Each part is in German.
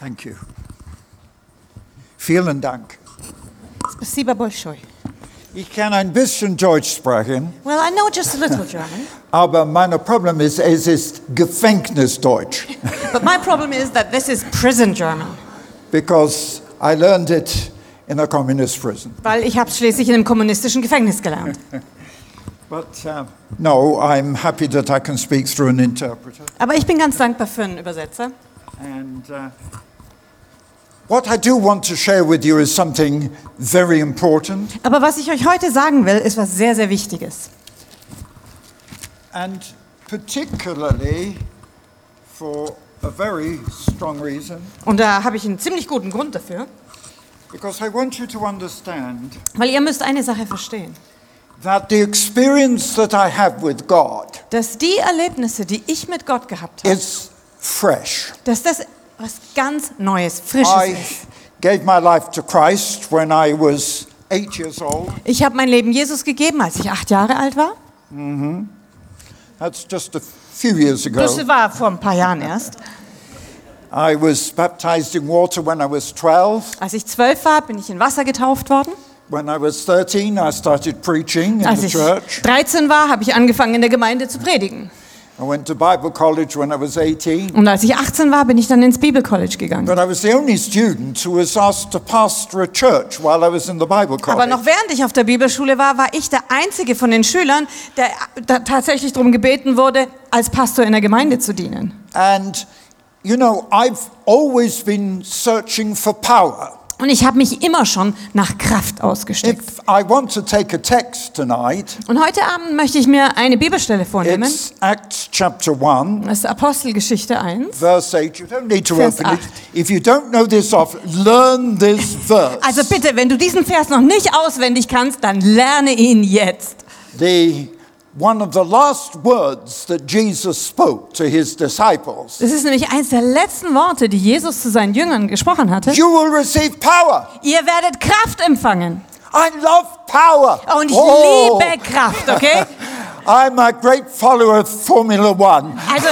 Thank you. Vielen Dank. Спасибо большое. Ich kann ein bisschen Deutsch sprechen, Well, I know just a little German, aber mein Problem ist, es ist Gefängnisdeutsch, but my problem is that this is prison German. because I learned it in a communist prison. Weil ich habe schließlich in einem kommunistischen Gefängnis gelernt. But uh, no, I'm happy that I can speak through an interpreter. Aber ich bin ganz dankbar für einen Übersetzer. And uh, what I do want to share with you is something very important. Aber was ich euch heute sagen will, ist was sehr, sehr Wichtiges. And particularly for a very strong reason, Und da habe ich einen ziemlich guten Grund dafür. because I want you to understand Weil ihr müsst eine Sache verstehen. that the experience that I have with God Dass die Erlebnisse, die ich mit Gott gehabt habe, is fresh. dass das was ganz Neues, Frisches I ist. gave my life to Christ when I was eight years old. Ich habe mein Leben Jesus gegeben, als ich acht Jahre alt war. That's just a few years ago. Das war vor ein paar Jahren erst. I was baptized in water when I was 12. Als ich zwölf war, bin ich in Wasser getauft worden. When I was 13, I started preaching in Als the ich church. 13 war, habe ich angefangen, in der Gemeinde zu predigen. I went to Bible college when I was 18. Und als ich 18 war, bin ich dann ins Bibelcollege gegangen. But I was the only student who was asked to pastor a church while I was in the Bible Aber noch während ich auf der Bibelschule war, war ich der einzige von den Schülern, der tatsächlich darum gebeten wurde, als Pastor in der Gemeinde zu dienen. And, you know, I've always been searching for power. Und ich habe mich immer schon nach Kraft ausgesteckt. If I want to take a text tonight, Und heute Abend möchte ich mir eine Bibelstelle vornehmen. it's Acts chapter 1. Das ist Apostelgeschichte 1. Verse 8, you don't need to Vers open it. 8. If you don't know this off, learn this verse. Also bitte, wenn du diesen Vers noch nicht auswendig kannst, dann lerne ihn jetzt. the one of the last words that Jesus spoke to his disciples. Das ist nämlich eines der letzten Worte, die Jesus zu seinen Jüngern gesprochen hatte. You will receive power. Ihr werdet Kraft empfangen. I love power. Und ich Oh, liebe Kraft, okay? I'm a great follower of Formula One. Also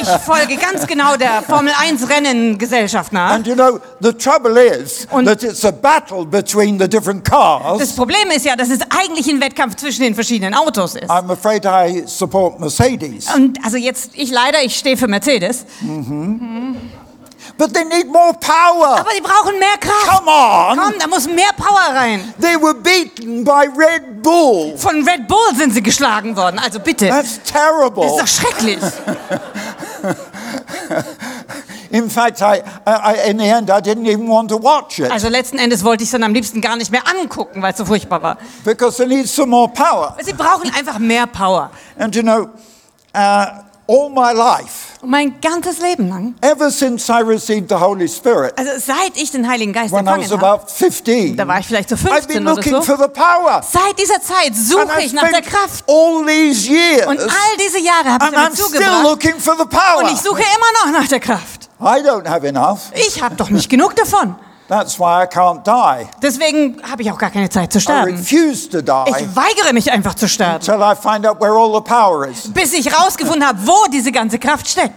ich folge ganz genau der Formel 1 Rennengesellschaft nach. And you know, the trouble is Und- that it's a battle between the different cars. Das Problem ist ja, dass es eigentlich ein Wettkampf zwischen den verschiedenen Autos ist. I'm afraid I support Mercedes. Und also jetzt, ich leider, ich stehe für Mercedes. But they need more power. Aber die brauchen mehr Kraft. Come on. Komm, da muss mehr Power rein. They were beaten by Red Bull. Von Red Bull sind sie geschlagen worden. Also bitte. That's Das ist terrible. doch schrecklich. In fact, I, I, in the end, I didn't even want to watch it Also letzten Endes wollte ich es dann am liebsten gar nicht mehr angucken, weil es so furchtbar war. because they need some more power. Sie brauchen einfach mehr Power. And you know, uh, all my life, mein ganzes Leben lang, ever since I received the Holy Spirit, also seit ich den Heiligen Geist when I was empfangen habe, about 15, da war ich vielleicht so I've been 15 oder looking so, for the power. seit dieser Zeit suche ich nach der Kraft. all these years, Und all diese Jahre habe ich damit still zugebracht. looking for the Und ich suche immer noch nach der Kraft. I don't have enough. Ich habe doch nicht genug davon. That's why I can't die. Deswegen habe ich auch gar keine Zeit zu I sterben. refuse to die Ich weigere mich einfach zu sterben, until I find out where all the power is. bis ich rausgefunden habe, wo diese ganze Kraft steckt.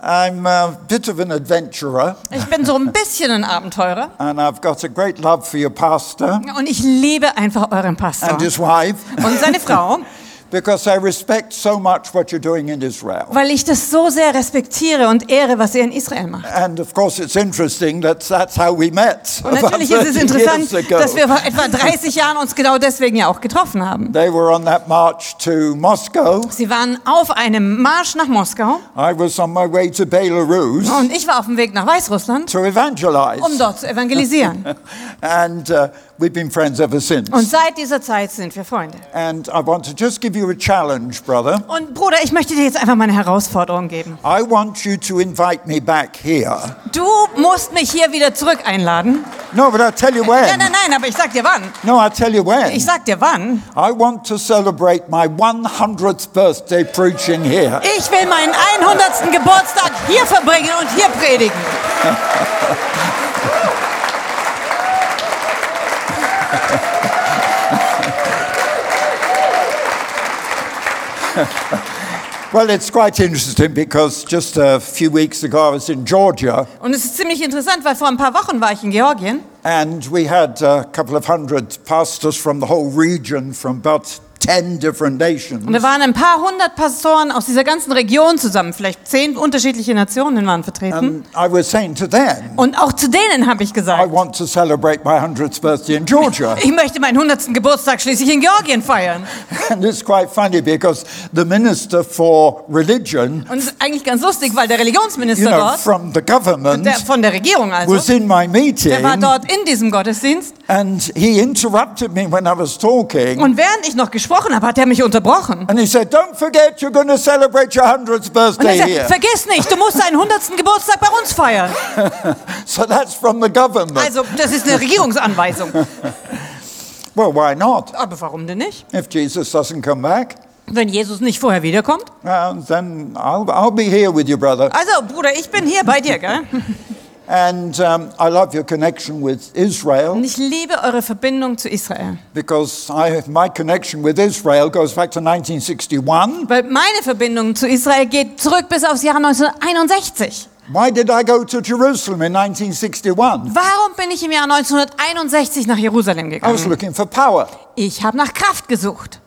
I'm a bit of an adventurer, Ich bin so ein bisschen ein Abenteurer and I've got a great love for your pastor und ich liebe einfach euren Pastor and his wife und seine Frau, because I respect so much what you're doing in Israel. weil ich das so sehr respektiere und ehre, was ihr in Israel macht. And of course, it's interesting that that's how we met. Und natürlich ist es 30 interessant, dass wir vor etwa 30 Jahren uns genau deswegen ja auch getroffen haben. They were on that march to Moscow. Sie waren auf einem Marsch nach Moskau I was on my way to Belarus und ich war auf dem Weg nach Weißrussland, to evangelize. um dort zu evangelisieren. And uh, we've been friends ever since. Und seit dieser Zeit sind wir Freunde. And I want to just give you a challenge, brother. Und Bruder, ich möchte dir jetzt einfach mal eine Herausforderung geben. I want you to invite me back here. Du musst mich hier wieder zurück einladen. No, but I'll tell you when. Nein, nein, nein, aber ich sag dir wann. No, I'll tell you when. Ich sag dir wann. I want to celebrate my 100th birthday preaching here. Ich will meinen 100. Geburtstag hier verbringen und hier predigen. Well, it's quite interesting because just a few weeks ago I was in Georgia. Und es ist ziemlich interessant, weil vor ein paar Wochen war ich in Georgien. And we had a couple of hundred pastors from the whole region from about 10 different nations. und da waren ein paar hundert Pastoren aus dieser ganzen Region zusammen, vielleicht zehn unterschiedliche Nationen waren vertreten. And I was saying to them, Und auch zu denen habe ich I gesagt, want to celebrate my 100th birthday in Georgia. ich möchte meinen 100. Geburtstag schließlich in Georgien feiern. and it's quite funny because the minister for religion, Und es ist eigentlich ganz lustig, weil der you Religionsminister know, dort, from the government, der, von der Regierung also, was in my meeting der war dort in diesem Gottesdienst. and he interrupted me when I was talking. Und während ich noch gesprochen habe, hat er mich unterbrochen. And he said, Don't forget you're going to celebrate your 100th Und er birthday sagte, vergiss nicht, du musst deinen 100. Geburtstag bei uns feiern. So that's from the government. Also, das ist eine Regierungsanweisung. Well, why not? Aber warum denn nicht? If Jesus doesn't come back, Wenn Jesus nicht vorher wiederkommt? uh, then I'll, I'll be here with you, brother. Also, Bruder, ich bin hier bei dir, gell? And um, I love your connection with Israel Und ich liebe eure Verbindung zu Israel. because I, my connection with Israel goes back to 1961. Weil meine Verbindung zu Israel geht zurück bis aufs Jahr 1961. Why did I go to Jerusalem in 1961? Warum bin ich im Jahr 1961 nach Jerusalem I was gegangen? looking for power. Ich habe nach Kraft gesucht.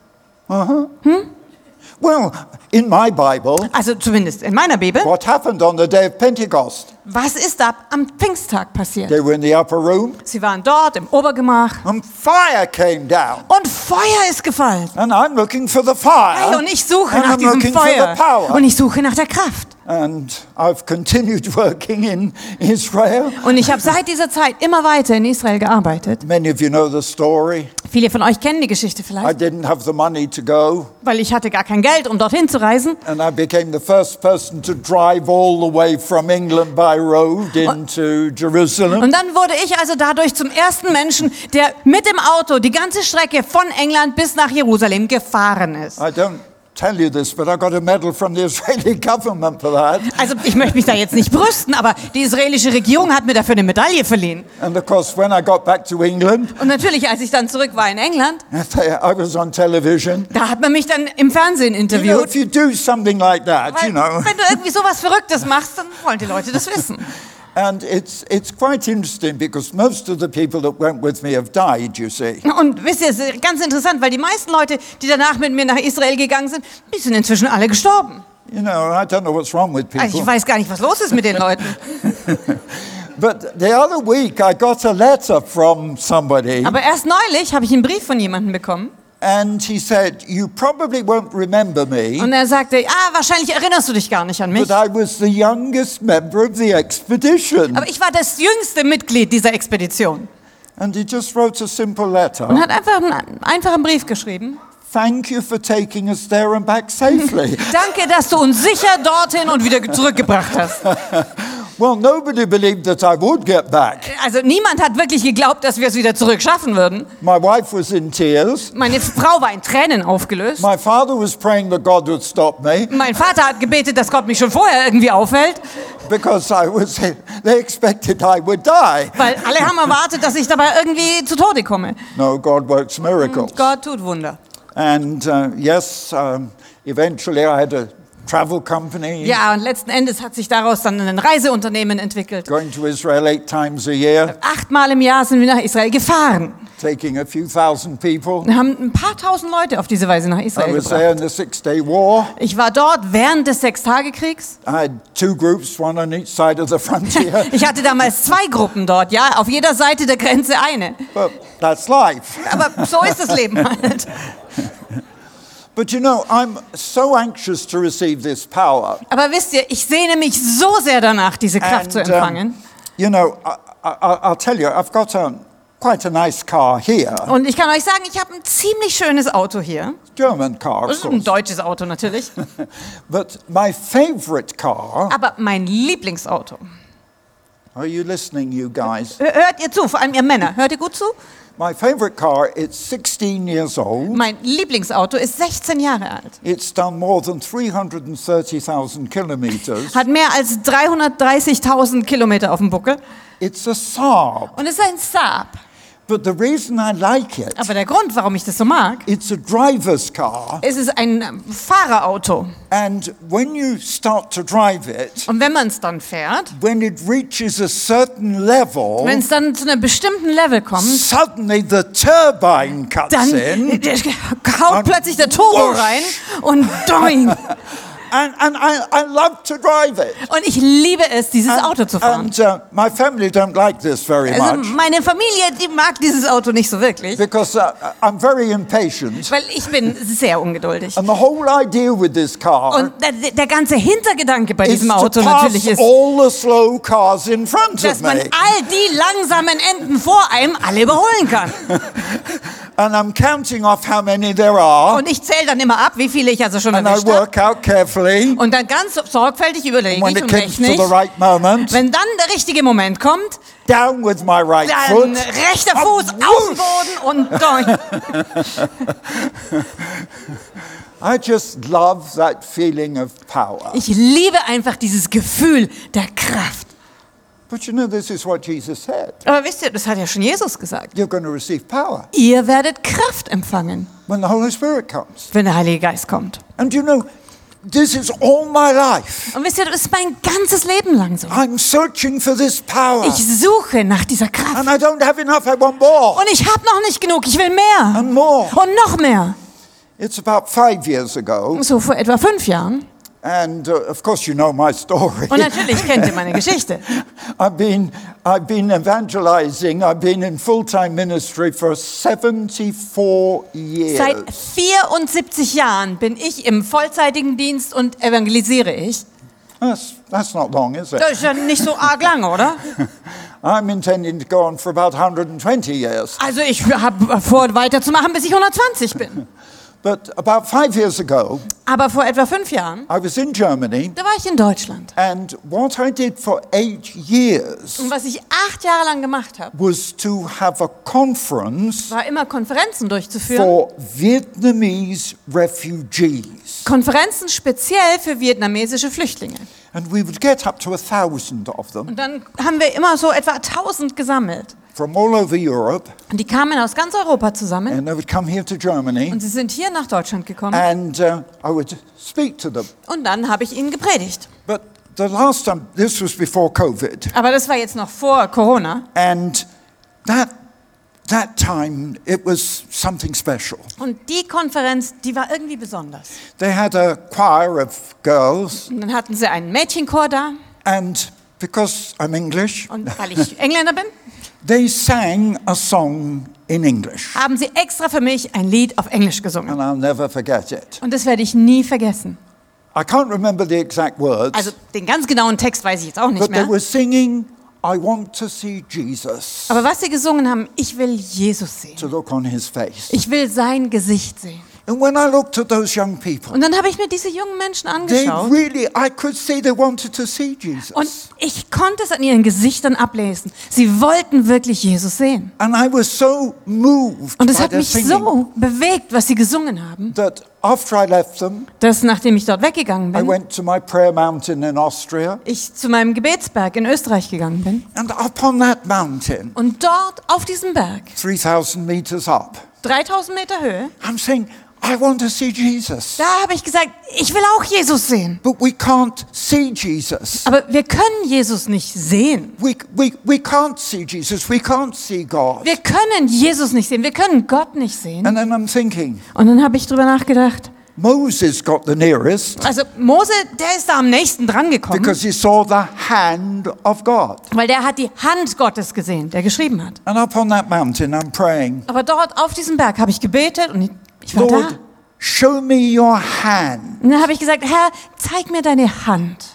Well, in my Bible, Also zumindest in meiner Bibel. what happened on the day of Pentecost? Was ist da am Pfingsttag passiert? They were in the upper room Sie waren dort im Obergemach and fire came down. und Feuer ist gefallen. And I'm looking for the fire. Hey, und ich suche and nach I'm diesem looking for Feuer. Und ich suche nach der Kraft. And I've continued working in Israel. Und ich habe seit dieser Zeit immer weiter in Israel gearbeitet. Many of you know the story. Viele von euch kennen die Geschichte I vielleicht, didn't have the money to go, weil ich hatte gar kein Geld, um dorthin zu reisen. and I became the first person to drive all the way from England by road into Jerusalem. Und dann wurde ich also dadurch zum ersten Menschen, der mit dem Auto die ganze Strecke von England bis nach Jerusalem gefahren ist. I don't tell you this, but I got a medal from the Israeli government for that. Also ich möchte mich da jetzt nicht brüsten, aber die israelische Regierung hat mir dafür eine Medaille verliehen. And of course, when I got back to England, Und natürlich, als ich dann zurück war in England, I was on television. da hat man mich dann im Fernsehen You know, interviewt. if you do something like that, Weil, you know, wenn du irgendwie sowas Verrücktes machst, dann wollen die Leute das wissen. and it's it's quite interesting because most of the people that went with me have died. You see, Und wisst ihr, es ist ganz interessant, weil die meisten Leute, die danach mit mir nach Israel gegangen sind, die sind inzwischen alle gestorben. you know, I don't know what's wrong with Also ich people. weiß gar nicht, was los ist mit den Leuten. But the other week, I got a letter from somebody, Aber erst neulich habe ich einen Brief von jemandem bekommen and he said, "You probably won't remember me." und er sagte, ah, wahrscheinlich erinnerst du dich gar nicht an mich. But I was the youngest member of the expedition. Aber ich war das jüngste Mitglied dieser Expedition And he just wrote a simple letter. und hat einfach einen einfachen Brief geschrieben. Thank you for taking us there and back safely. Danke, dass du uns sicher dorthin und wieder zurückgebracht hast. well, nobody believed that I would get back. Also niemand hat wirklich geglaubt, dass wir es wieder zurück schaffen würden. My wife was in tears. Meine Frau war in Tränen aufgelöst. My father was praying that God would stop me Mein Vater hat gebetet, dass Gott mich schon vorher irgendwie aufhält, because I was they expected I would die. weil alle haben erwartet, dass ich dabei irgendwie zu Tode komme. No, God works miracles. Gott tut Wunder. And uh, yes, um, eventually I had a travel company Ja, und letzten Endes hat sich daraus dann ein Reiseunternehmen entwickelt. going to Israel eight times a year, Achtmal im Jahr sind wir nach Israel gefahren. taking a few thousand people. Wir haben ein paar tausend Leute auf diese Weise nach I Israel was gebracht. there in the Six Day War. Ich war dort während des Sechstagekriegs. I had two groups, one on each side of the frontier. Ich hatte damals zwei Gruppen dort, ja, auf jeder Seite der Grenze eine. but that's life. Aber so ist das Leben halt. But you know, I'm so anxious to receive this power. Aber wisst ihr, ich sehne mich so sehr danach, diese Kraft zu And, empfangen. um, you know, I, I, I'll tell you, I've got a, quite a nice car here, Und ich kann euch sagen, ich habe ein ziemlich schönes Auto hier. German car, of ist ein course. deutsches Auto natürlich. But my favorite car, Aber mein Lieblingsauto. Are you listening, you guys? Hör- Hört ihr zu, vor allem ihr Männer. Hört ihr gut zu? My favorite car, it's 16 years old. Mein Lieblingsauto ist 16 Jahre alt. It's done more than 330,000 kilometers. Hat mehr als 330.000 Kilometer auf dem Buckel. It's a Saab. Und es ist ein Saab. But the reason I like it, Aber der Grund, warum ich das so mag, it's a driver's car. es ist ein Fahrerauto. And when you start to drive it, Und wenn man es dann fährt, when it reaches a certain level, wenn es dann zu einem bestimmten Level kommt, suddenly the turbine cuts dann in. haut plötzlich der Turbo rein und doing. And, and I, I love to drive it. Und ich liebe es, dieses Auto zu fahren. And uh, my family don't like this very Also much meine Familie, die mag dieses Auto nicht so wirklich, because uh, I'm very impatient. weil ich bin sehr ungeduldig. And the whole idea with this car Und der, der ganze Hintergedanke bei diesem to Auto natürlich ist, all the slow cars in front dass of man me. all die langsamen Enden vor einem alle überholen kann. And I'm counting off how many there are. Und ich zähle dann immer ab, wie viele ich also schon And erwischt habe. Carefully Und dann ganz sorgfältig überlege when ich it und comes rechne to ich. the right moment. Wenn dann der richtige Moment kommt, Down with my right dann foot. rechter Fuß auf den Boden und doing. I just love that feeling of power. Ich liebe einfach dieses Gefühl der Kraft. But you know, this is what Jesus said. Aber wisst ihr, das hat ja schon Jesus gesagt. You're going to receive power Ihr werdet Kraft empfangen, when the Holy Spirit comes. wenn der Heilige Geist kommt. And you know, this is all my life. Und wisst ihr, das ist mein ganzes Leben lang so. I'm searching for this power. Ich suche nach dieser Kraft. And I don't have enough, I want more Und ich habe noch nicht genug, ich will mehr. and more. Und noch mehr. It's about five years ago. So vor etwa fünf Jahren. And uh, of course, you know my story. Und natürlich kennt ihr meine Geschichte. I've been, I've been evangelizing, I've been in full time ministry for 74 years. Seit 74 Jahren bin ich im vollzeitigen Dienst und evangelisiere ich. That's, that's not long, is it? Das ist ja nicht so arg lang, oder? I'm intending to go on for about 120 years. Also ich habe vor, weiterzumachen, bis ich 120 bin. But about five years ago, Aber vor etwa fünf Jahren, I was in Germany, da war ich in Deutschland. and what I did for eight years Und was ich acht Jahre lang gemacht habe, was to have a conference war immer Konferenzen durchzuführen. for Vietnamese refugees. Konferenzen speziell für vietnamesische Flüchtlinge. And we would get up to a thousand of them Und dann haben wir immer so etwa 1000 gesammelt. From all over Europe, Und die kamen aus ganz Europa zusammen. and they would come here to Germany, Und sie sind hier nach Deutschland gekommen. and uh, I would speak to them. Und dann habe ich ihnen gepredigt. But the last time, this was before COVID, Aber das war jetzt noch vor Corona. and that that time it was something special. Und die Konferenz, die war irgendwie besonders. They had a choir of girls, Und dann hatten sie einen Mädchenchor da. and because I'm English, Und weil ich Engländer bin, they sang a song in English, haben sie extra für mich ein Lied auf Englisch gesungen. and I'll never forget it. Und das werde ich nie vergessen. I can't remember the exact words, Also den ganz genauen Text weiß ich jetzt auch nicht but they mehr. were singing, "I want to see Jesus, Aber was sie gesungen haben, ich will Jesus sehen. to look on His face." Ich will sein Gesicht sehen. And when I looked at those young people, Und dann habe ich mir diese jungen Menschen they angeschaut. really, I could see they wanted to see Jesus. Und ich konnte es an ihren Gesichtern ablesen. Sie wollten wirklich Jesus sehen. And I was so moved Und es by hat their mich singing so bewegt, was sie gesungen haben, that after I left them, dass nachdem ich dort weggegangen I bin, went to my prayer mountain in Austria. ich zu meinem Gebetsberg in Österreich gegangen bin. And up on that mountain, Und dort auf diesem Berg, 3,000 meters up, 3000 Meter Höhe, I'm saying, I want to see Jesus. da habe ich gesagt, ich will auch Jesus sehen. But we can't see Jesus. Aber wir können Jesus nicht sehen. We, we, we can't see Jesus. We can't see God. Wir können Jesus nicht sehen. Wir können Gott nicht sehen. And then I'm thinking, Und dann habe ich drüber nachgedacht. Moses got the nearest Also Mose, der ist da am nächsten dran gekommen, because he saw the hand of God. weil der hat die Hand Gottes gesehen, der geschrieben hat. And up on that mountain, I'm praying, Aber dort auf diesem Berg habe ich gebetet und ich- war da. Lord, show me your hand. Und dann habe ich gesagt, Herr, zeig mir deine Hand.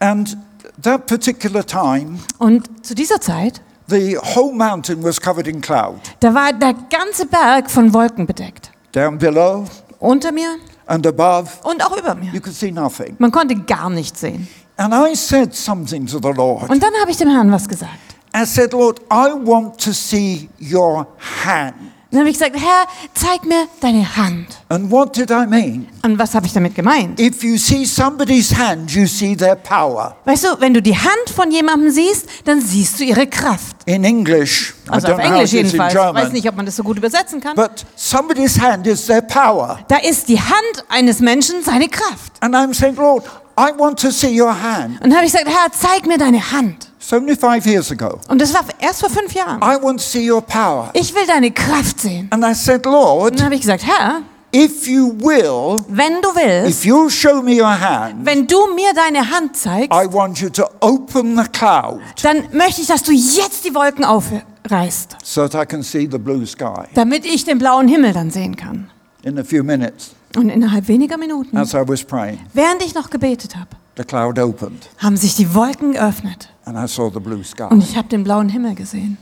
And that particular time, Und zu dieser Zeit, the whole mountain was covered in cloud. da war der ganze Berg von Wolken bedeckt. Down below Unter mir and above, und auch über mir. you could see nothing. Man konnte gar nichts sehen. And I said something to the Lord. Und dann habe ich dem Herrn was gesagt. I said, Lord, I want to see your hand. Dann habe ich gesagt, Herr, zeig mir deine Hand. And what did I mean? Und was habe ich damit gemeint? If you see somebody's hand, you see their power. Weißt du, wenn du die Hand von jemandem siehst, dann siehst du ihre Kraft. In English, I Also don't auf Englisch jedenfalls. Ich weiß nicht, ob man das so gut übersetzen kann. but somebody's hand is their power. Da ist die Hand eines Menschen seine Kraft. And I'm saying, Lord, I want to see your hand. Und dann habe ich gesagt, Herr, zeig mir deine Hand. It's only five years ago. Und das war erst vor fünf Jahren. I want to see your power. Ich will deine Kraft sehen. And I said, Und Lord, dann habe ich gesagt, Herr, if you will, wenn du willst, if you'll show me your hand, wenn du mir deine Hand zeigst, I want you to open the cloud dann möchte ich, dass du jetzt die Wolken aufreißt, so that I can see the blue sky. damit ich den blauen Himmel dann sehen kann. In a few minutes, Und innerhalb weniger Minuten, as I was praying, während ich noch gebetet habe, the cloud opened haben sich die Wolken geöffnet and I saw the blue sky. und ich habe den blauen Himmel gesehen.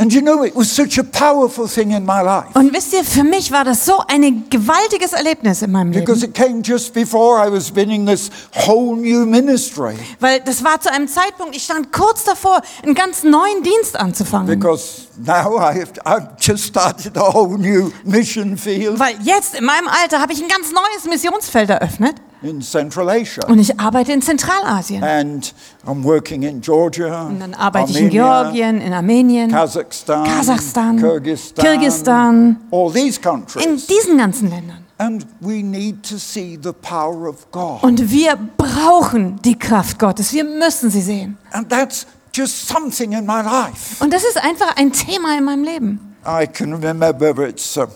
And you know, it was such a powerful thing in my life Und wisst ihr, für mich war das so ein gewaltiges Erlebnis in meinem because Leben, it came just before I was beginning this whole new ministry. weil das war zu einem Zeitpunkt, ich stand kurz davor, einen ganz neuen Dienst anzufangen. Because now I've, I've just started a whole new mission field Weil jetzt in meinem Alter habe ich ein ganz neues Missionsfeld eröffnet in Central Asia. und ich arbeite in Zentralasien. And I'm working in Georgia, Und dann arbeite ich in Armenia, Georgien, in Armenien, Kazakhstan, Kasachstan, Kyrgyzstan, Kirgisistan, all these in countries. diesen ganzen Ländern. And we need to see the power of God. Und wir brauchen die Kraft Gottes. Wir müssen sie sehen. And that's just something in my life. Und das ist einfach ein Thema in meinem Leben. I can remember it's uh,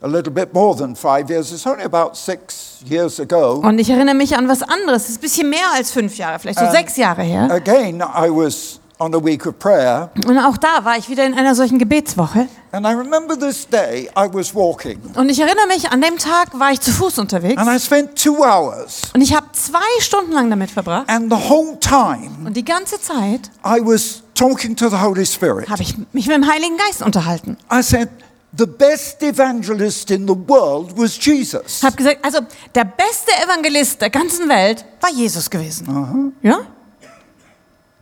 Und ich erinnere mich an was anderes. Das ist ein bisschen mehr als fünf Jahre, vielleicht so Ähm, sechs Jahre her. Again, I was on a week of prayer. Und auch da war ich wieder in einer solchen Gebetswoche. And I remember this day I was walking. Und ich erinnere mich, an dem Tag war ich zu Fuß unterwegs. And I spent two hours. Und ich habe zwei Stunden lang damit verbracht. And the whole time Und die ganze Zeit I was talking to the Holy Spirit. habe ich mich mit dem Heiligen Geist unterhalten. I said, the best evangelist in the world was Jesus. Habe gesagt, also der beste Evangelist der ganzen Welt war Jesus gewesen. Ja?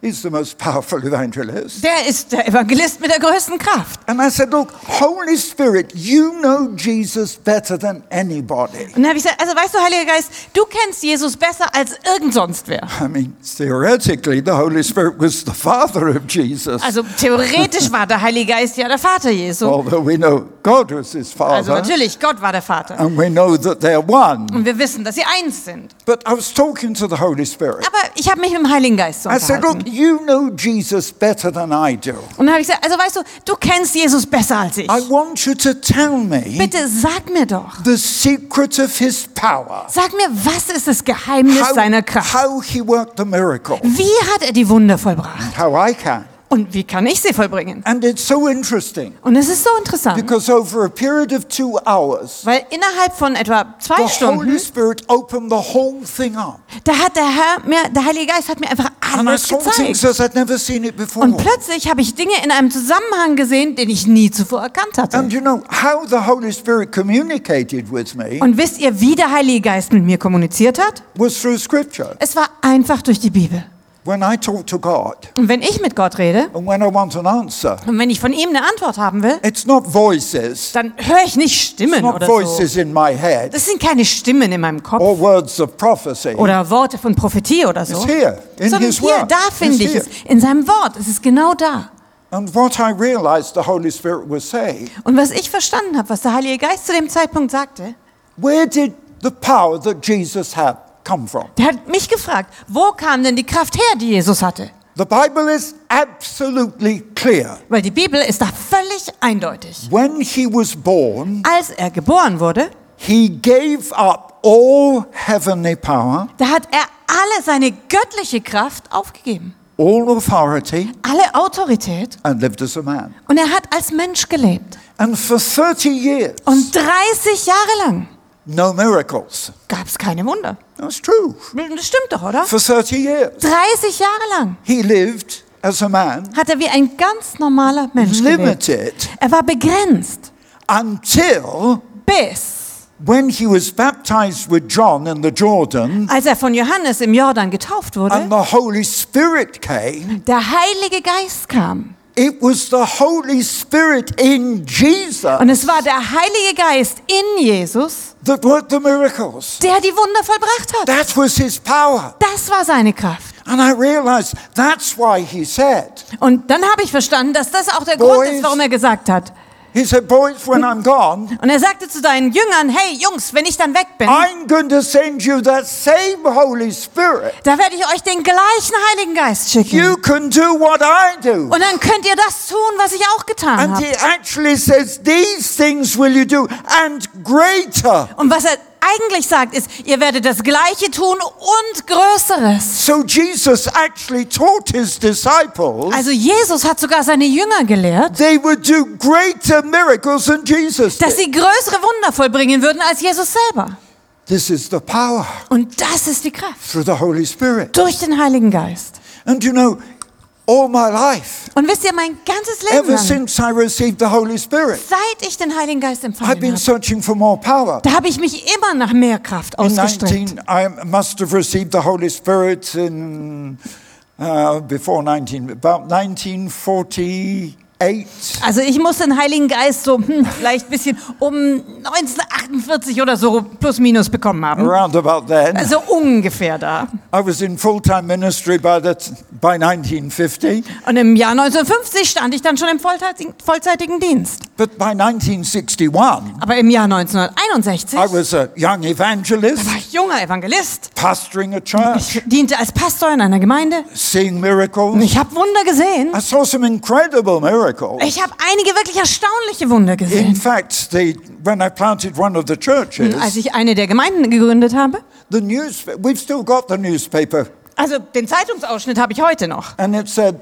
He's the most powerful evangelist. Der ist der Evangelist mit der größten Kraft. And I said, Look, Holy Spirit, you know Jesus better than anybody. Und dann habe ich gesagt, also weißt du, Heiliger Geist, du kennst Jesus besser als irgend sonst wer. I mean, theoretically, the Holy Spirit was the father of Jesus. Also theoretisch war der Heilige Geist ja der Vater Jesu. Although we know God was his Also father. natürlich, Gott war der Vater. And we know that they're one. Und wir wissen, dass sie eins sind. But I was talking to the Holy Spirit. Aber ich habe mich mit dem Heiligen Geist so I said, Look, unterhalten. You know Jesus better than I do. Und dann habe ich gesagt, also weißt du, du kennst Jesus besser als ich. I want you to tell me Bitte sag mir doch. the secret of his power. Sag mir, was ist das Geheimnis How, seiner Kraft? how he worked the miracle. Wie hat er die Wunder vollbracht? How I can. Und wie kann ich sie vollbringen? And it's so interesting Und es ist so interessant, because over a period of two hours, weil innerhalb von etwa zwei the Holy Stunden, Spirit opened the whole thing up. da hat der Herr mir, der Heilige Geist hat mir einfach alles gezeigt. I'd never seen it before. Und plötzlich habe ich Dinge in einem Zusammenhang gesehen, den ich nie zuvor erkannt hatte. And you know how the Holy Spirit communicated with me Und wisst ihr, wie der Heilige Geist mit mir kommuniziert hat? was through Scripture. Es war einfach durch die Bibel. When I talk to God Und wenn ich mit Gott rede and when I want an answer, und wenn ich von ihm eine Antwort haben will, it's not voices, dann höre ich nicht it's Stimmen not oder so. voices in my head Das sind keine Stimmen in meinem Kopf or words of prophecy. oder Worte von Prophetie oder so. It's here in Sondern His hier, Word. da finde It's ich es, here. in seinem Wort. Es ist genau da. And what I realized the Holy Spirit was saying, Und was ich verstanden habe, was der Heilige Geist zu dem Zeitpunkt sagte, where did the power that Jesus had come from? der hat mich gefragt, wo kam denn die Kraft her, die Jesus hatte? The Bible is absolutely clear. Weil die Bibel ist da völlig eindeutig. When he was born, Als er geboren wurde, he gave up all heavenly power, da hat er alle seine göttliche Kraft aufgegeben. all authority, Alle Autorität. and lived as a man. Und er hat als Mensch gelebt. And for 30 years, Und 30 Jahre lang no miracles. gab es keine Wunder. That's true. Das stimmt doch, oder? For 30 years, 30 Jahre lang he lived as a man, hat er wie ein ganz normaler Mensch gelebt. limited, Er war begrenzt, until bis when he was baptized with John in the Jordan, als er von Johannes im Jordan getauft wurde, and the Holy Spirit came, der Heilige Geist kam. It was the Holy Spirit in Jesus Und es war der Heilige Geist in Jesus, that worked the miracles. der die Wunder vollbracht hat. That was his power. Das war seine Kraft. And I realized that's why he said, Und dann habe ich verstanden, dass das auch der Grund Boys. ist, warum er gesagt hat. He said, boys, when I'm gone, Und er sagte zu seinen Jüngern, hey Jungs, wenn ich dann weg bin, I'm going to send you that same Holy Spirit. da werde ich euch den gleichen Heiligen Geist schicken. You can do what I do. Und dann könnt ihr das tun, was ich auch getan And habe. he actually says, These things will you do, and greater. Und was er eigentlich sagt, ist, ihr werdet das Gleiche tun und Größeres. So Jesus actually taught his disciples Also Jesus hat sogar seine Jünger gelehrt, they would do greater miracles than Jesus dass sie größere Wunder vollbringen würden als Jesus selber. This is the power Und das ist die Kraft. through the Holy Spirit. Durch den Heiligen Geist. And you know, all my life, Und wisst ihr, mein ganzes Leben ever since I received the Holy Spirit, seit ich den Heiligen Geist I've empfangen been habe, searching for more power. da habe ich mich immer nach mehr Kraft In ausgestreckt. 19, I must have received the Holy Spirit in uh, before 19, about 1948. Also ich muss den Heiligen Geist so hm, vielleicht ein bisschen um 1948 oder so plus minus bekommen haben. Around about then, Also ungefähr da. I was in full-time ministry by, the, by 1950, Und im Jahr 1950 stand ich dann schon im vollzeitigen, vollzeitigen Dienst. but by 1961, Aber im Jahr 1961 I was a young evangelist, war ich junger Evangelist. pastoring a church, Ich diente als Pastor in einer Gemeinde. seeing Und miracles. ich habe Wunder gesehen. I saw some incredible miracles. Ich habe einige wirklich erstaunliche Wunder In gesehen. fact, they, when I planted one of the churches, Als ich eine der Gemeinden gegründet habe, the news, we've still got the newspaper, also den Zeitungsausschnitt habe ich heute noch. and it said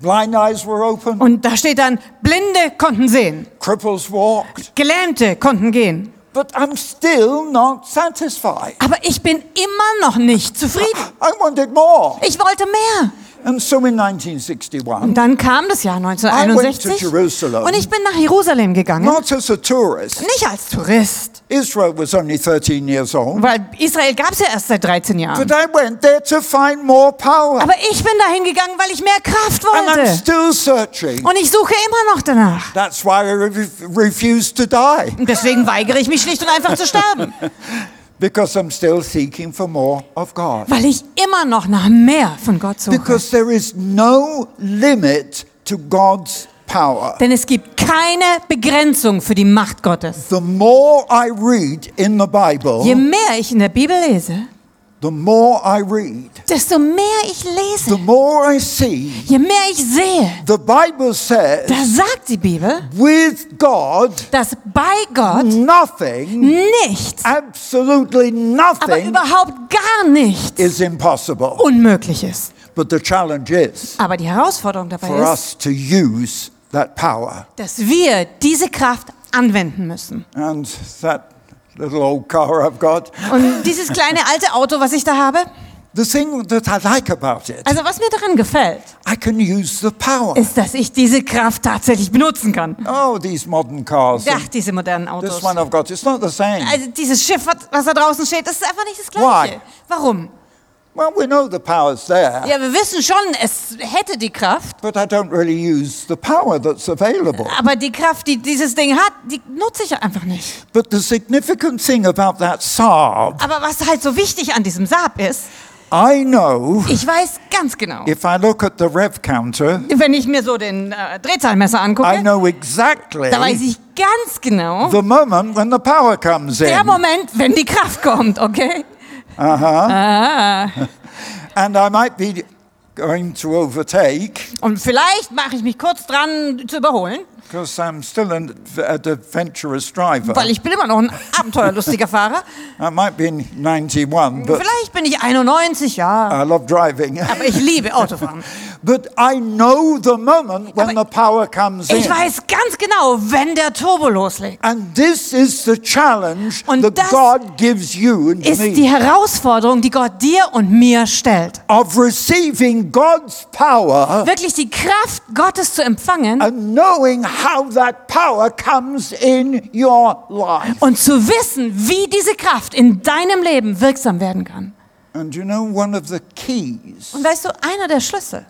blind eyes were open, Und da steht dann, Blinde konnten sehen, cripples walked. Gelähmte konnten gehen. But I'm still not satisfied. Aber ich bin immer noch nicht zufrieden. I wanted more. Ich wollte mehr. And so in 1961, Und dann kam das Jahr 1961 Jerusalem. und ich bin nach Jerusalem gegangen. not as a tourist, Nicht als Tourist, Israel was only 13 years old, weil Israel gab es ja erst seit 13 Jahren. but I went there to find more power. Aber ich bin dahin gegangen, weil ich mehr Kraft And I'm wollte. still searching. Und ich suche immer noch danach. That's why I re- refuse to die, Und deswegen weigere ich mich schlicht und einfach zu sterben. because I'm still seeking for more of God. Weil ich immer noch nach mehr von Gott suche. Because there is no limit to God's power. Denn es gibt keine Begrenzung für die Macht Gottes. The more I read in the Je Bible, mehr ich in der Bibel lese, the more I read, desto mehr ich the lese, more I see. je mehr ich sehe. The Bible says, Da sagt die Bibel, with God, dass bei Gott nothing, nichts, absolutely aber nothing überhaupt gar nichts is impossible. unmöglich ist. But the challenge is Aber die Herausforderung dabei for ist, us to use that power. dass wir diese Kraft anwenden müssen. And that little old car I've got, Und dieses kleine alte Auto, was ich da habe, the thing that I like about it, also was mir daran gefällt, I can use the power. ist, dass ich diese Kraft tatsächlich benutzen kann. Oh, these modern cars. Ja, diese modernen This Autos. one I've got, it's not the same. Also dieses Schiff, was, da draußen steht, das ist einfach nicht das Why? Gleiche. Warum? Well, we know the power's there, Ja, wir wissen schon, es hätte die Kraft, but I don't really use the power that's available. aber die Kraft, die dieses Ding hat, die nutze ich einfach nicht. But the significant thing about that Saab, Aber was halt so wichtig an diesem Saab ist, I know ich weiß ganz genau, if I look at the rev counter, wenn ich mir so den äh, Drehzahlmesser I angucke, know exactly da weiß ich ganz genau, the moment when the power comes der in. Moment, wenn die Kraft kommt, okay? And I might be going to overtake Und vielleicht mache ich mich kurz dran zu überholen, because I'm still an adventurous driver. weil ich bin immer noch ein abenteuerlustiger Fahrer. I might be 91, but Vielleicht bin ich 91, ja, I love driving. aber ich liebe Autofahren. But I know the moment when the power comes Ich in. weiß ganz genau, wenn der Turbo loslegt. And this is the challenge Und that das God gives you and Ist die me Herausforderung, die Gott dir und mir stellt. of receiving Wirklich die Kraft Gottes zu empfangen and knowing how that power comes in your life. und zu wissen, wie diese Kraft in deinem Leben wirksam werden kann. And you know, one of the keys Und weißt du, einer der Schlüssel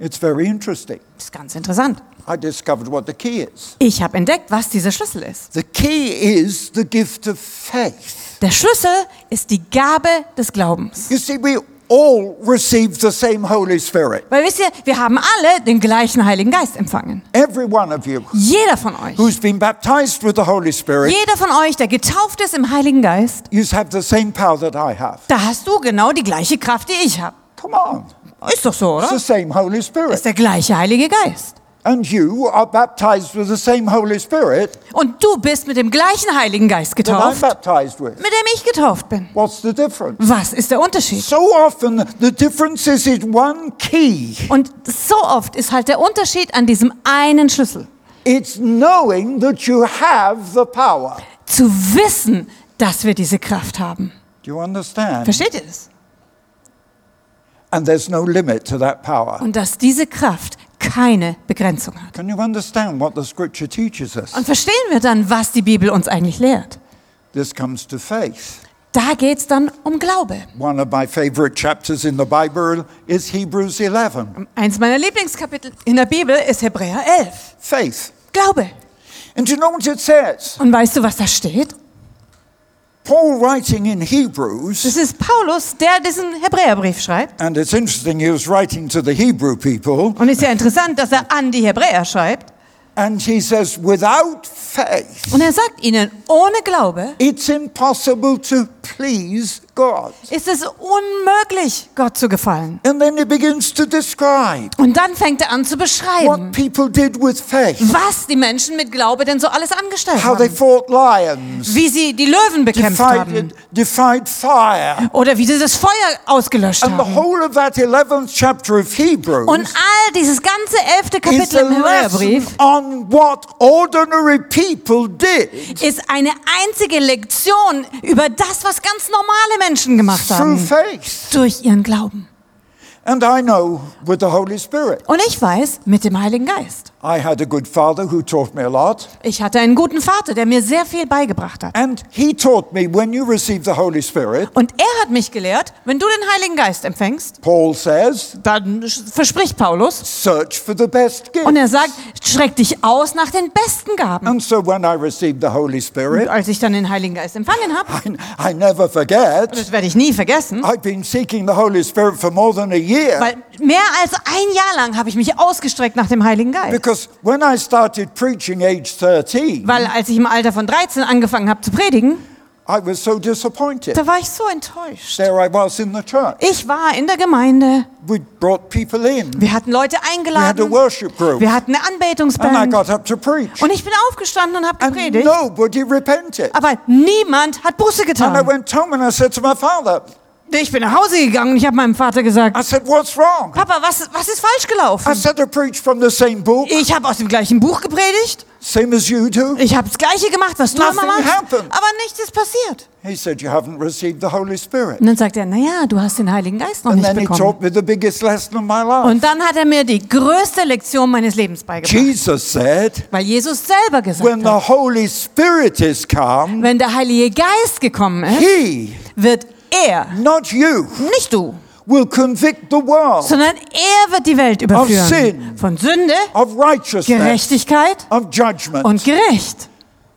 It's very interesting. Ist ganz interessant. I discovered what the key is. Ich habe entdeckt, was dieser Schlüssel ist. The key is the gift of faith. Der Schlüssel ist die Gabe des Glaubens. You see, we all receive the same Holy Spirit. Weil wisst ihr, wir haben alle den gleichen Heiligen Geist empfangen. Every one of you Jeder von euch. who's been baptized with the Holy Spirit, Jeder von euch, der getauft ist im Heiligen Geist, you have the same power that I have. da hast du genau die gleiche Kraft, die ich habe. Come on. Ist doch so, It's oder? the same Holy Ist Spirit. der gleiche Heilige Geist. And you are baptized with the same Holy Spirit Und du bist mit dem gleichen Heiligen Geist that I'm getauft, baptized with. mit dem ich getauft bin. What's the difference? Was ist der Unterschied? So often, the difference is in one key. Und so oft ist halt der Unterschied an diesem einen Schlüssel. It's knowing that you have the power. Zu wissen, dass wir diese Kraft haben. Do you understand? Versteht ihr das? And there's no limit to that power. Und dass diese Kraft keine Begrenzung hat. Can you understand what the scripture teaches us? Und verstehen wir dann, was die Bibel uns eigentlich lehrt? This comes to faith. Da geht es dann um Glaube. One of my favorite chapters in the Bible is Hebrews 11. Eins meiner Lieblingskapitel in der Bibel ist Hebräer 11. Faith. Glaube. And you know what it says? Und weißt du, was da steht? Paul writing in Hebrews, Das ist Paulus, der diesen Hebräerbrief schreibt. and it's interesting, he was writing to the Hebrew people, Und ist ja interessant, dass er an die Hebräer schreibt. and he says, without faith, Und er sagt ihnen, ohne Glaube it's impossible to please God. ist es unmöglich, Gott zu gefallen. And then he begins to describe Und dann fängt er an zu what beschreiben, people did with faith, was die Menschen mit Glaube denn so alles angestellt how they haben. fought lions, Wie sie die Löwen bekämpft haben. defied, defied fire. Oder wie sie das Feuer ausgelöscht And the haben. whole of that 11th chapter of Hebrews Und all dieses ganze elfte is Kapitel im Hebräerbrief on what ordinary people did ist eine einzige Lektion über das, was ganz normale Menschen gemacht through haben. faith. Durch ihren Glauben. And I know with the Holy Spirit. Und ich weiß, mit dem Heiligen Geist. I had a good father who taught me a lot. Ich hatte einen guten Vater, der mir sehr viel beigebracht hat. And he taught me when you receive the Holy Spirit, Und er hat mich gelehrt, wenn du den Heiligen Geist empfängst, Paul says, dann verspricht Paulus, search for the best gift. und er sagt, streck dich aus nach den besten Gaben. And so when I received the Holy Und Spirit, als ich dann den Heiligen Geist empfangen habe, I, I never forget, das werde ich nie vergessen, I've been seeking the Holy Spirit for more than a year. weil mehr als ein Jahr lang habe ich mich ausgestreckt nach dem Heiligen Geist. Because when I started preaching age 13, Weil als ich im Alter von 13 angefangen habe zu predigen, I was so disappointed. da war ich so enttäuscht. There I was in the church. Ich war in der Gemeinde, We brought people in. wir hatten Leute We had a eingeladen, worship group. wir hatten eine And I Anbetungsband got up to preach. und ich bin aufgestanden und habe And gepredigt, nobody repented. aber niemand hat Buße And I getan. went home and I said to my father, Ich bin nach Hause gegangen und ich habe meinem Vater gesagt, I said, what's wrong? Papa, was, was ist falsch I gelaufen? said, I preached from the same book, Ich habe aus dem gleichen Buch gepredigt, same as you do. ich habe das Gleiche gemacht, was du immer machst, happened. aber nichts ist passiert. He said, you haven't received the Holy Spirit. Und dann sagt er, naja, du hast den Heiligen Geist noch And nicht then he bekommen. taught me the biggest lesson of my life. Und dann hat er mir die größte Lektion meines Lebens beigebracht. Jesus said, Weil Jesus selber gesagt when the hat, Holy Spirit is come, wenn der Heilige Geist gekommen ist, he, wird er, not you, nicht du, will convict the world sondern er wird die Welt sin. überführen. Von Sünde, of righteousness, Gerechtigkeit of judgment. und Gericht.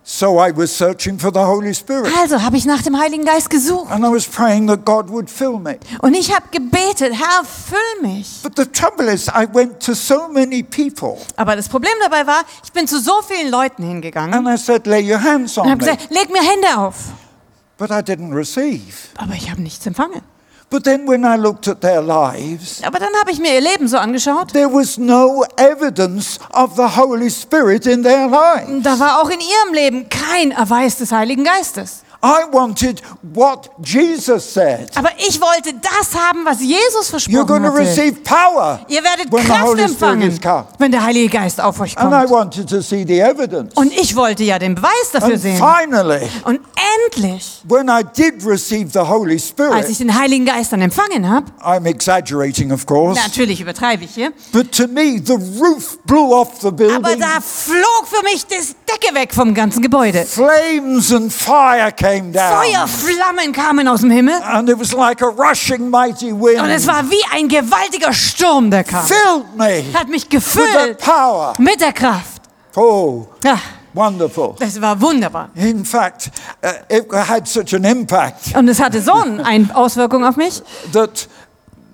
So I was searching for the Holy Spirit. Also habe ich nach dem Heiligen Geist gesucht. And I was praying that God would fill me. Und ich habe gebetet, Herr, füll mich. But the trouble is, I went to so many people Aber das Problem dabei war, ich bin zu so vielen Leuten hingegangen and I said, lay your hands und on habe me. gesagt, leg mir Hände auf. But I didn't receive. Aber ich habe nichts empfangen. But then when I looked at their lives, Aber dann habe ich mir ihr Leben so angeschaut. there was no evidence of the Holy Spirit in their lives. Da war auch in ihrem Leben kein Erweis des Heiligen Geistes. I wanted what Jesus said. Aber ich wollte das haben, was Jesus You're going versprochen to receive power Ihr werdet when the Kraft Holy Spirit empfangen, wenn der Heilige Geist auf euch And I kommt. wanted to see the evidence. Und ich wollte ja den Beweis dafür And sehen. finally, Und endlich, when I did receive the Holy als Spirit, ich den Heiligen Geist dann empfangen habe, I'm exaggerating, of course, natürlich übertreibe ich hier, but to me, the roof blew off the aber building. da flog für mich das Decke weg vom ganzen Gebäude. Flames and fire came came down. Feuerflammen kamen aus dem Himmel. And it was like a rushing mighty wind. Und es war wie ein gewaltiger Sturm, der kam. filled me Hat mich with gefüllt power. mit der Kraft. Oh, Ja, wonderful. das war wunderbar. In fact, uh, it had such an impact Und es hatte so eine Auswirkung auf mich, that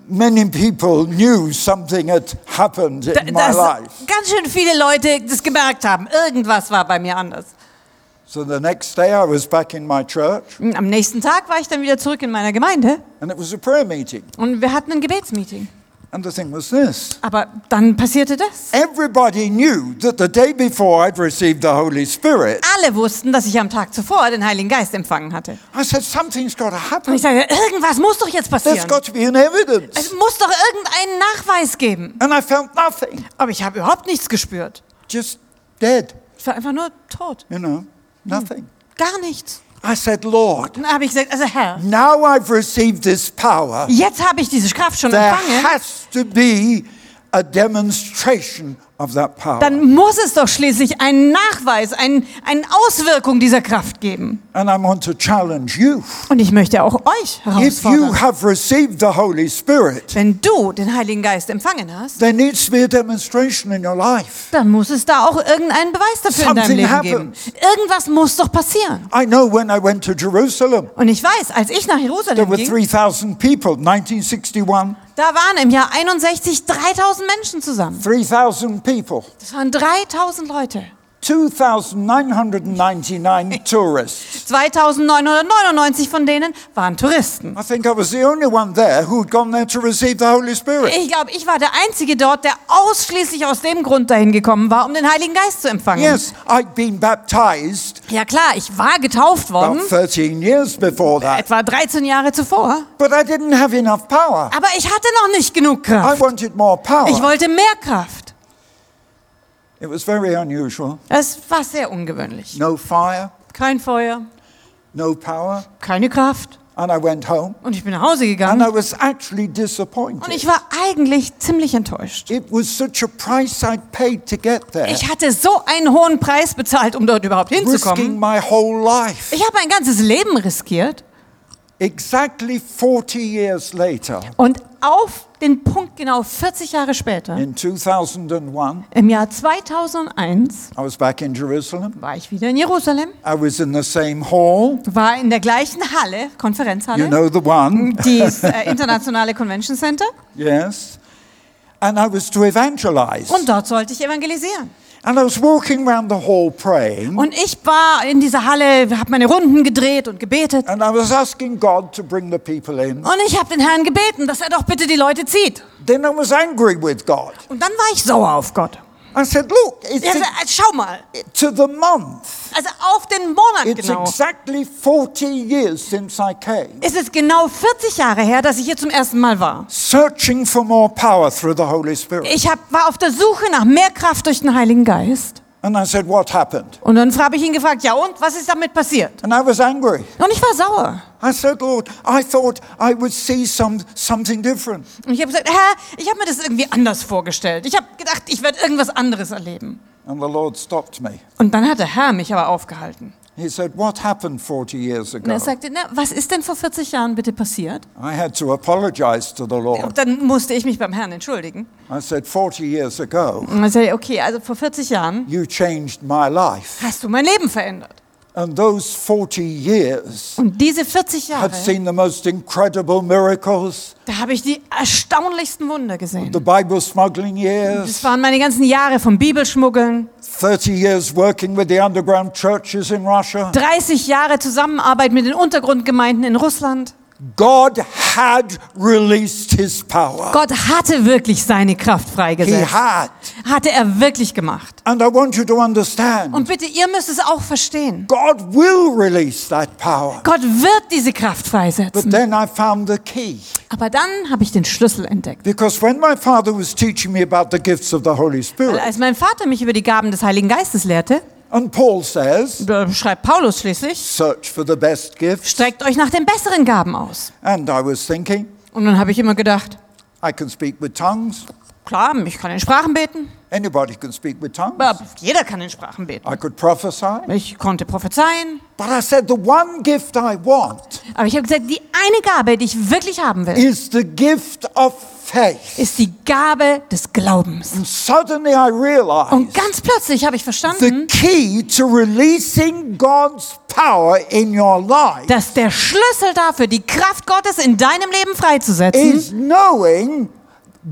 many people knew something had happened in my dass life. ganz schön viele Leute das gemerkt haben. Irgendwas war bei mir anders. So the next day I was back in my church Und Am nächsten Tag war ich dann wieder zurück in meiner Gemeinde and it was a prayer meeting. und wir hatten ein Gebetsmeeting. And the thing was this. Aber dann passierte das. Everybody knew that the day before I'd received the Holy Spirit. Alle wussten, dass ich am Tag zuvor den Heiligen Geist empfangen hatte. I said, something's got to Und happen. ich sagte, irgendwas muss doch jetzt There's passieren. got to be an evidence. Es muss doch irgendeinen Nachweis geben. And I felt nothing, Aber ich habe überhaupt nichts gespürt. just dead, Ich war einfach nur tot. you know, nothing. Gar nichts. I said, Lord, dann habe ich gesagt, also Herr, now I've received this power. jetzt habe ich diese Kraft schon There empfangen. has to be a demonstration. Dann muss es doch schließlich einen Nachweis, ein, eine Auswirkung dieser Kraft geben. And I want to challenge you. Und ich möchte auch euch If you herausfordern. have received the Holy Spirit, Wenn du den Heiligen Geist empfangen hast, there needs to be a demonstration in your life. dann muss es da auch irgendeinen Beweis dafür in deinem Something Leben geben. happens. Irgendwas muss doch passieren. I know when I went to Jerusalem, Und ich weiß, als ich nach there Jerusalem were ging, 3,000 people, 1961, da waren im Jahr 61 3000 Menschen zusammen. 3,000 people, Das waren 3000 Leute. 2,999 tourists. 2999 von denen waren Touristen. I think I was the only one there who had gone there to receive the Holy Spirit. Ich glaube, ich war der Einzige dort, der ausschließlich aus dem Grund dahin gekommen war, um den Heiligen Geist zu empfangen. Yes, I'd been baptized Ja klar, ich war getauft worden, about 13 years before that, etwa 13 Jahre zuvor, but I didn't have enough power. aber ich hatte noch nicht genug I Kraft. wanted more Ich power. wollte mehr Kraft. It was very unusual. Es war sehr ungewöhnlich. No fire, Kein Feuer, no power. keine Kraft. And I went home Und ich bin nach Hause and gegangen I was actually und disappointed. ich war eigentlich ziemlich enttäuscht. It was such a price I'd paid to get there, Ich hatte so einen hohen Preis bezahlt, um dort überhaupt risking hinzukommen. my whole life. Ich habe mein ganzes Leben riskiert Exactly 40 years later, und auf den Punkt genau 40 Jahre später, in 2001, im Jahr 2001, I was back in Jerusalem. war ich wieder in Jerusalem, I was in the same hall, war in der gleichen Halle, you Konferenzhalle, know the one, das äh, Internationale Convention Center, yes. And I was to evangelize. und dort sollte ich evangelisieren. And I was walking around the hall praying, Und ich war in dieser Halle, habe meine Runden gedreht und gebetet. and I was asking God to bring the people in. Und ich habe den Herrn gebeten, dass er doch bitte die Leute zieht. Then I was angry with God. Und dann war ich sauer auf Gott. I said, Look, it's Er sagte, schau mal, to the month. also auf den Monat It's genau. exactly 40 years since I came, Es ist genau 40 Jahre her, dass ich hier zum ersten Mal war. searching for more power through the Holy Spirit. Ich hab, war auf der Suche nach mehr Kraft durch den Heiligen Geist. And I said, What happened? Und dann habe ich ihn gefragt, ja und, was ist damit passiert? And I was angry. Und ich war sauer. I said, Lord, I thought I would see some, something different. Und ich habe gesagt, Herr, ich habe mir das irgendwie anders vorgestellt. Ich habe gedacht, ich werde irgendwas anderes erleben. And the Lord stopped me. Und dann hat der Herr mich aber aufgehalten. He said, What happened 40 years Und er ago? sagte, na, was ist denn vor 40 Jahren bitte passiert? I had to apologize to the Lord. Und dann musste ich mich beim Herrn entschuldigen. I said, 40 years ago, Und er sagte, okay, also vor 40 Jahren you changed my life. hast du mein Leben verändert. And those 40 years Und diese 40 Jahre, had seen the most incredible miracles, da habe ich die erstaunlichsten Wunder gesehen. the Bible smuggling Das years, waren meine ganzen Jahre vom Bibelschmuggeln, 30 years working with the underground churches in Russia. 30 Jahre Zusammenarbeit mit den Untergrundgemeinden in Russland. God had released his power. Gott hatte wirklich seine Kraft He freigesetzt. had. Hatte er wirklich gemacht. And I want you to understand Und bitte, ihr müsst es auch verstehen. God will release that power. Gott wird diese Kraft But freisetzen. then I found the key. Aber dann habe ich den Schlüssel entdeckt. Because when my father was teaching me about the gifts of the Holy Weil Spirit, als mein Vater mich über die Gaben des Heiligen Geistes lehrte, and Paul says, schreibt Paulus schließlich, search for the best gifts. streckt euch nach den besseren Gaben aus. And I was thinking, Und dann habe ich immer gedacht, I can speak with tongues, Klar, ich kann in Sprachen beten. Anybody can speak with tongues. Aber jeder kann in Sprachen beten. I could prophesy. Ich konnte prophezeien. But I said, the one gift I want Aber ich habe gesagt, die eine Gabe, die ich wirklich haben will, is the gift of faith. ist die Gabe des Glaubens. And suddenly I Und realized ganz plötzlich habe ich the verstanden, key to releasing God's power in your life dass der Schlüssel dafür, die Kraft Gottes in deinem Leben freizusetzen, is knowing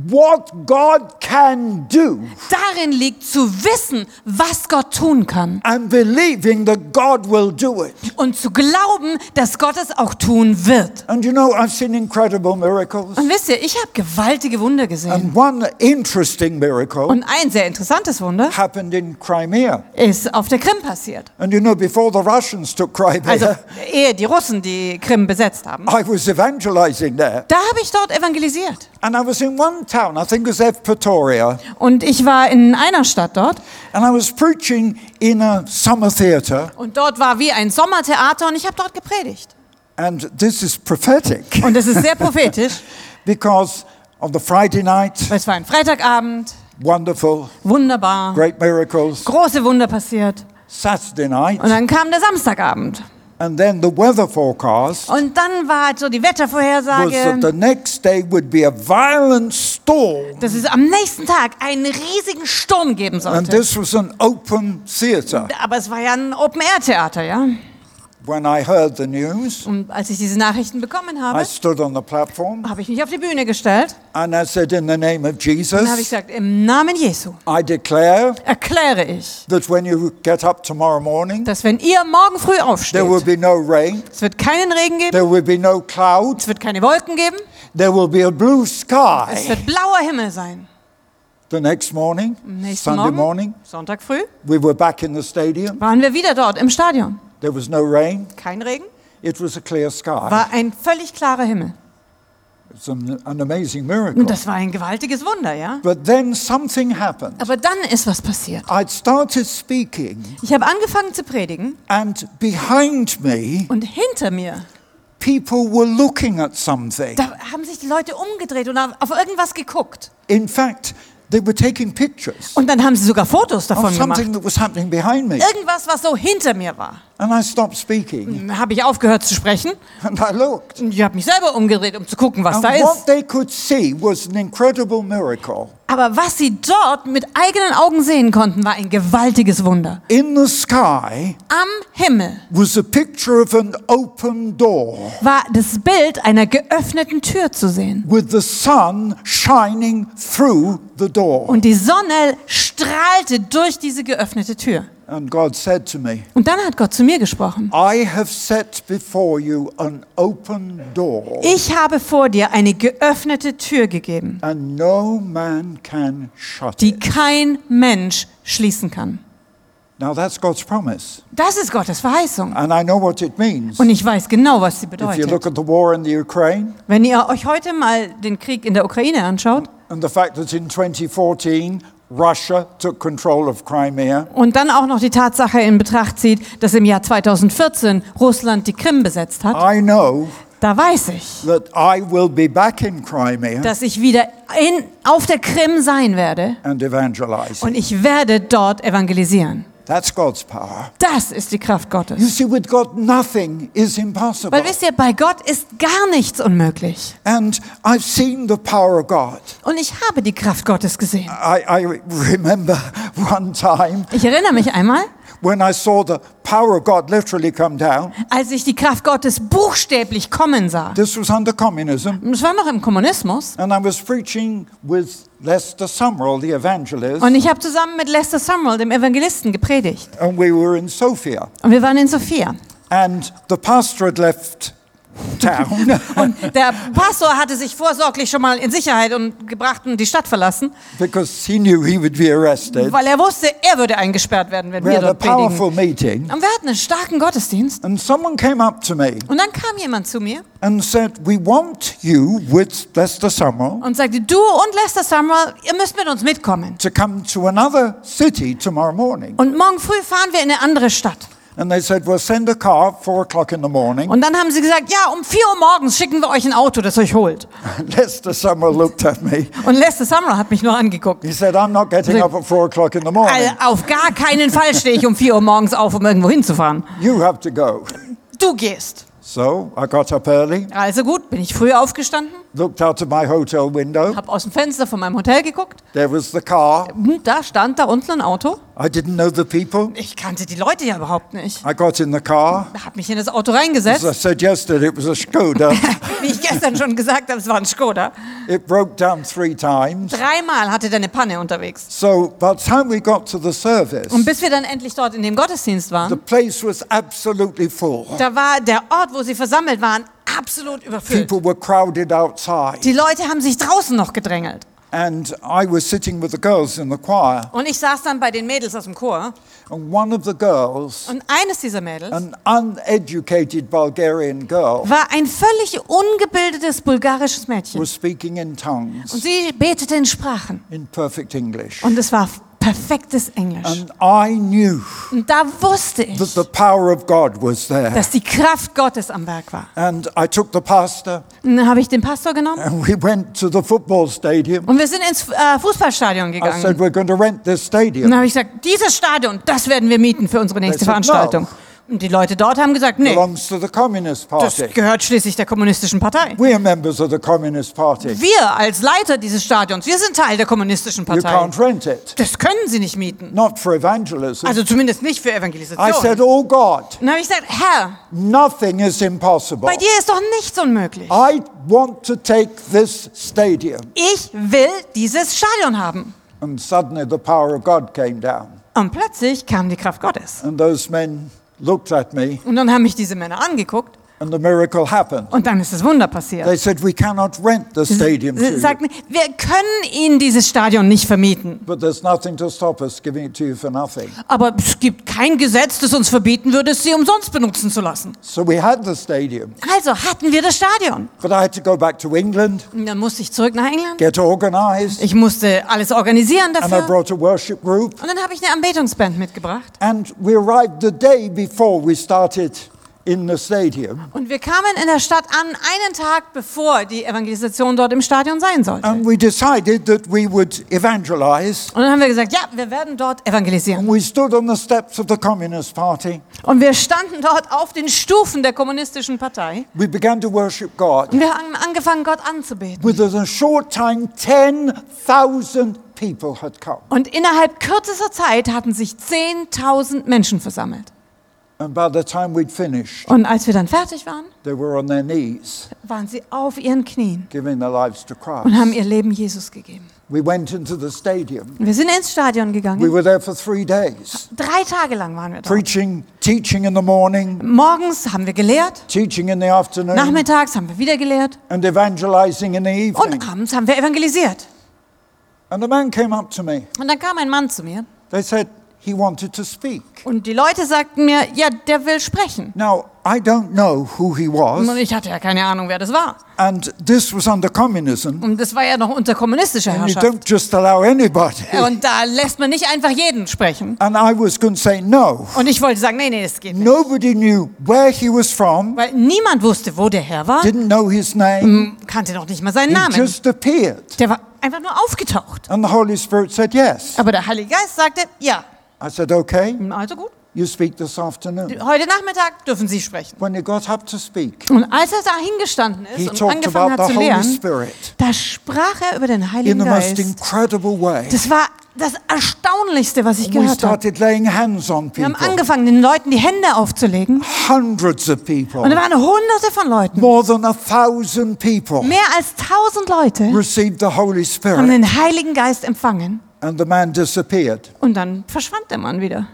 what God can do darin liegt zu wissen, was Gott tun kann. and believing that God will do it. Und zu glauben, dass Gott es auch tun wird. And you know, I've seen incredible miracles. Und wisst ihr, ich habe gewaltige Wunder gesehen. And one interesting miracle Und ein sehr interessantes Wunder happened in Crimea. ist auf der Krim passiert. And you know, before the Russians took Crimea, Also ehe die Russen die Krim besetzt haben. I was evangelizing there. Da habe ich dort evangelisiert. And I was in one town, I think it was Evpatoria, Und ich war in einer Stadt dort. and I was preaching in a summer theatre. Und dort war wie ein Sommertheater und ich habe dort gepredigt. And this is prophetic Und das ist sehr prophetisch, because on the Friday night, weil es war ein Freitagabend, wonderful, wunderbar, great miracles. große Wunder passiert. Saturday night, Und dann kam der Samstagabend. And then the weather forecast Und dann war halt so die was that Wettervorhersage, the next day would be a violent storm. dass es am nächsten Tag einen riesigen Sturm geben And sollte. this was an open theatre. Aber es war ja ein Open-Air-Theater, ja. News, Und als ich diese Nachrichten bekommen I habe, stood on the platform habe ich mich auf die Bühne gestellt and I said, In the name of und habe ich Jesus, gesagt, im Namen Jesu I declare erkläre ich, that when you get up tomorrow morning, dass wenn ihr morgen früh aufsteht, there will be no rain, es wird keinen Regen geben, there will be no cloud, es wird keine Wolken geben, there will be a blue es sky. wird blauer Himmel sein. The next morning, Sunday Morgen, morning, Sonntag früh, we were back in the stadium. waren wir wieder dort im Stadion. There was no rain, Kein Regen, it was a clear sky. war ein völlig klarer Himmel. It's an, an amazing Und miracle. das war ein gewaltiges Wunder, ja. But then something happened. Aber dann ist was passiert. I'd started speaking, Ich habe angefangen zu predigen and behind me, und hinter mir, people were looking at something. da haben sich die Leute umgedreht und auf auf irgendwas geguckt. In fact, they were taking pictures Und dann haben sie sogar Fotos davon of gemacht. something that was happening behind me. Irgendwas, was so hinter mir war. And I stopped speaking Dann habe ich aufgehört zu sprechen and I looked. ich habe mich selber umgedreht, um zu gucken, was And da what ist. they could see was an incredible miracle. Aber was sie dort mit eigenen Augen sehen konnten, war ein gewaltiges Wunder. In the sky Am Himmel was a picture of an open door war das Bild einer geöffneten Tür zu sehen. with the sun shining through the door. Und die Sonne strahlte durch diese geöffnete Tür. And God said to me, Und dann hat Gott zu mir gesprochen. I have set before you an open door, Ich habe vor dir eine geöffnete Tür gegeben, and no man can shut die kein Mensch schließen kann. Now that's God's promise, Das ist Gottes Verheißung. and I know what it means. Und ich weiß genau, was sie If you look bedeutet. at the war in the Ukraine Wenn ihr euch heute mal den Krieg in der Ukraine anschaut and the fact that in 2014 Russia took control of Crimea, und dann auch noch die Tatsache in Betracht zieht, dass im Jahr 2014 Russland die Krim besetzt hat, I know da weiß ich, that I will be back in Crimea dass ich wieder in, auf der Krim sein werde und ich werde dort evangelisieren. That's God's power. Das ist die Kraft You Gottes. see, with God, nothing is impossible. Weil wisst ihr, bei Gott ist gar nichts unmöglich. And I've seen the power of God. Und ich habe die Kraft Gottes gesehen. I, I remember one time Ich erinnere mich einmal, when I saw the power of God literally come down. als ich die Kraft Gottes buchstäblich kommen sah. This was under communism. Es war noch im Kommunismus. And I was preaching with Lester Summerall, the evangelist, Und ich habe zusammen mit Lester Summerall, dem Evangelisten, gepredigt. and we were in Sofia. Und wir waren in Sophia. And the pastor had left town. Und der Pastor hatte sich vorsorglich schon mal in Sicherheit und gebracht und die Stadt verlassen, because he knew he would be arrested. weil er wusste, er würde eingesperrt werden, wenn We wir had a dort predigen. powerful meeting, Und wir hatten einen starken Gottesdienst. and someone came up to me Und dann kam jemand zu mir and said, We want you with Lester Summerall und sagte, du und Lester Summerall, ihr müsst mit uns mitkommen. to come to another city tomorrow morning. Und morgen früh fahren wir in eine andere Stadt. And they said, Well, send a car at four o'clock in the morning. Und dann haben sie gesagt, ja, um 4 Uhr morgens schicken wir euch ein Auto, das euch holt. Lester Summer looked at me. Und Lester Summer hat mich nur angeguckt. He said, I'm not getting up at four o'clock in the morning. Also, auf gar keinen Fall stehe ich um 4 Uhr morgens auf, um irgendwo hinzufahren. You have to go. Du gehst. So I got up early, Also gut, bin ich früh aufgestanden, looked out of my hotel window. habe aus dem Fenster von meinem Hotel geguckt. There was the car. Hm, Da stand da unten ein Auto. I didn't know the people. Ich kannte die Leute ja überhaupt nicht. I got in the car. Habe mich in das Auto As I reingesetzt. said yesterday, it was a Skoda. Wie ich gestern schon gesagt habe, es war ein Skoda. it broke down three times. Dreimal hatte der eine Panne unterwegs. So by the time we got to the service, Und bis wir dann endlich dort in dem Gottesdienst the waren, place was absolutely full. da war der Ort, wo sie versammelt waren, absolut überfüllt. People were crowded outside. Die Leute haben sich draußen noch gedrängelt. And I was sitting with the girls in the choir, Und ich saß dann bei den Mädels aus dem Chor. and one of the girls, Und eines dieser Mädels an uneducated Bulgarian girl, war ein völlig ungebildetes bulgarisches Mädchen. was speaking in Und tongues sie betete in Sprachen. in perfect English. Und es war perfektes Englisch. And I knew Und da wusste that ich, the power of God was there. dass die Kraft Gottes am Werk war. And I took the pastor, Und dann habe ich den Pastor genommen and we went to the football stadium. und wir sind ins äh, Fußballstadion I gegangen. said, We're going to rent this Und stadium. dann habe ich gesagt, dieses Stadion, das werden wir mieten für unsere nächste said, Veranstaltung. Und die Leute dort haben gesagt, nee, belongs to the Communist das Party. gehört schließlich der kommunistischen Partei. We are members of the Communist Party. Wir als Leiter dieses Stadions, wir sind Teil der kommunistischen You Partei. can't rent it. Das können sie nicht mieten. Not for evangelism. Also zumindest nicht für I Evangelisation. said, Oh God, Und dann habe ich gesagt, Herr, nothing is impossible. bei dir ist doch nichts unmöglich. I want to take this stadium. Ich will dieses Stadion haben. And suddenly the power of God came down. Und plötzlich kam die Kraft Gottes. And those men looked at me, Und dann haben mich diese Männer angeguckt and the miracle happened. und dann ist das Wunder passiert. They said, We cannot rent the stadium to Sie you, sagten, wir können Ihnen dieses Stadion nicht vermieten. but there's nothing to stop us giving it to you for nothing. Aber es gibt kein Gesetz, das uns verbieten würde, es sie umsonst benutzen zu lassen. So we had the stadium, Also hatten wir das Stadion. but I had to go back to England, Und dann musste ich zurück nach England. get organized, Ich musste alles organisieren and I dafür. brought a worship group. Und dann habe ich eine Anbetungsband mitgebracht. And we arrived the day before we started in the stadium. Und wir kamen in der Stadt an, einen Tag bevor die Evangelisation dort im Stadion sein sollte. And we decided that we would evangelize. Und dann haben wir gesagt, ja, wir werden dort evangelisieren. And we stood on the steps of the Communist Party. Und wir standen dort auf den Stufen der kommunistischen Partei. We began to worship God. Und wir haben angefangen, Gott anzubeten. Within a short time, 10,000 people had come. Und innerhalb kürzester Zeit hatten sich 10.000 Menschen versammelt. Und als wir dann fertig waren, they were on their knees, waren sie auf ihren Knien giving their lives to und haben Christ. ihr Leben Jesus gegeben. We went into the stadium. Wir sind ins Stadion We gegangen. were there for three days, Drei Tage lang waren wir dort. preaching, teaching in the morning, Morgens haben wir gelehrt, teaching in the afternoon, nachmittags haben wir wieder gelehrt and evangelizing in the evening. und abends haben wir evangelisiert. And a man came up to me. Und dann kam ein Mann zu mir They said he wanted to speak. und die Leute sagten mir, ja, der will sprechen. Now, I don't know who he Und was, ich hatte ja keine Ahnung, wer das war. and this was under communism, Und das war ja noch unter kommunistischer and you Herrschaft. don't just allow anybody. Und da lässt man nicht einfach jeden sprechen. And I was going to say no. Und ich wollte sagen, nee, nee, das geht nicht. Nobody knew where he was from, Weil niemand wusste, wo der Herr war, didn't know his name, kannte noch nicht mal seinen he Namen. just appeared. Der war einfach nur aufgetaucht. And the Holy Spirit said yes. Aber der Heilige Geist sagte, ja, I said, okay, also gut. you speak this afternoon. Heute Nachmittag dürfen Sie sprechen. When he got up to speak, Und als er da hingestanden he ist und talked angefangen about hat the zu Holy lehren, Spirit da sprach er über den in Heiligen the most Geist. incredible way. Das war das Erstaunlichste, was ich gehört habe. Wir haben angefangen, den Leuten die Hände aufzulegen. Hundreds of people. Und da waren hunderte von Leuten. More than a thousand people Mehr als tausend Leute received the Holy haben Spirit, den Heiligen Geist empfangen. And the man disappeared. Und dann verschwand der Mann wieder.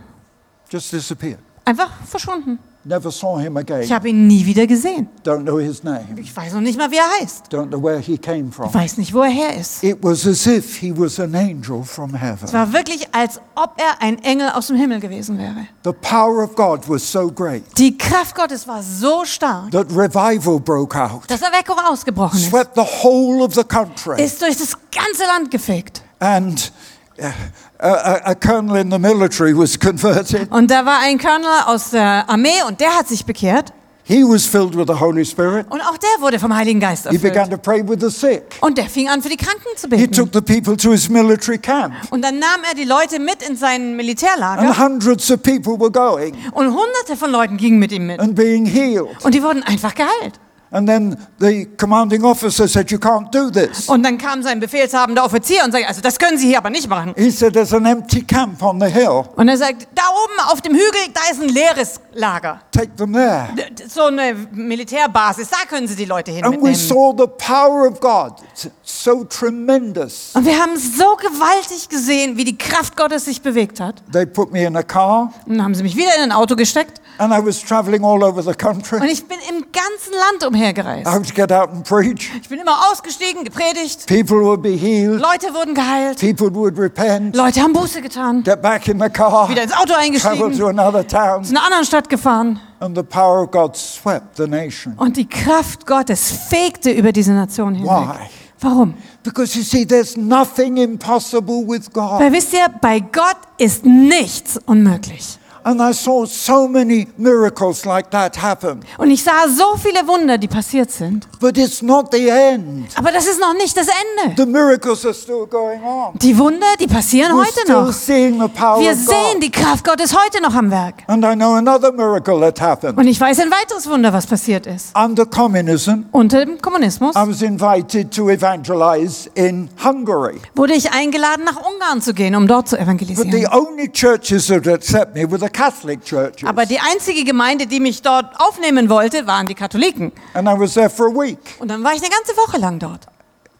Just disappeared. Einfach verschwunden. Never saw him Ich again. habe ihn nie wieder gesehen. Don't know his name. Ich weiß noch nicht mal, wie er heißt. Don't know where he came Ich from. weiß nicht, wo er her ist. It was as if he was an angel from Es heaven. war wirklich, als ob er ein Engel aus dem Himmel gewesen wäre. The power of God was so great Die Kraft Gottes war so stark, that revival broke out, dass Erweckung ausgebrochen ist. swept the whole of the country. Ist durch das ganze Land gefegt. And a, a, colonel in the military was converted. Und da war ein Colonel aus der Armee und der hat sich bekehrt. He was filled with the Holy Spirit. Und auch der wurde vom Heiligen Geist He began erfüllt. to pray with the sick. Und der fing an, für die Kranken zu He beten. took the people to his military camp, Und dann nahm er die Leute mit in sein and Militärlager. hundreds of people were going Und hunderte von Leuten gingen mit ihm mit. and being healed. Und die wurden einfach geheilt. And then the commanding officer said, You can't do this. Und dann kam sein befehlshabender Offizier und sagte, also das können Sie hier aber nicht machen. He said, There's an empty camp on the hill. Und er sagt, da oben auf dem Hügel, da ist ein leeres Lager. Take them there. So eine Militärbasis, da können Sie die Leute hin And we mitnehmen. saw the power of God. It's so tremendous. Und wir haben so gewaltig gesehen, wie die Kraft Gottes sich bewegt hat. They put me in a car, Und dann haben sie mich wieder in ein Auto gesteckt. and I was traveling all over the Und country. ich bin im ganzen Land umhergereist. I would get out and preach. Ich bin immer ausgestiegen, gepredigt. People would be healed. Leute wurden geheilt. People would repent, Leute haben Buße getan. get back in the car, Wieder ins Auto travel eingestiegen. to another town, Zu einer anderen Stadt gefahren. and the power of God swept the nation. Und die Kraft Gottes fegte über diese Nation hinweg. Why? Warum? Because you see, there's nothing impossible with God. Weil wisst ihr, bei Gott ist nichts unmöglich. And I saw so many miracles like that happen. Und ich sah so viele Wunder, die passiert sind. But it's not the end. Aber das ist noch nicht das Ende. The miracles are still going on. Die Wunder, die passieren We're heute noch. seeing the power Wir sehen die Kraft Gottes heute noch am Werk. And I know another miracle that happened. Und ich weiß ein weiteres Wunder, was passiert ist. Under communism, Unter dem Kommunismus I was invited to evangelize in Hungary. wurde ich eingeladen, nach Ungarn zu gehen, um dort zu But the evangelisieren. only churches that accept me were the Catholic churches. Aber die einzige Gemeinde, die mich dort aufnehmen wollte, waren die Katholiken. And I was there for a week. Und dann war ich eine ganze Woche lang dort.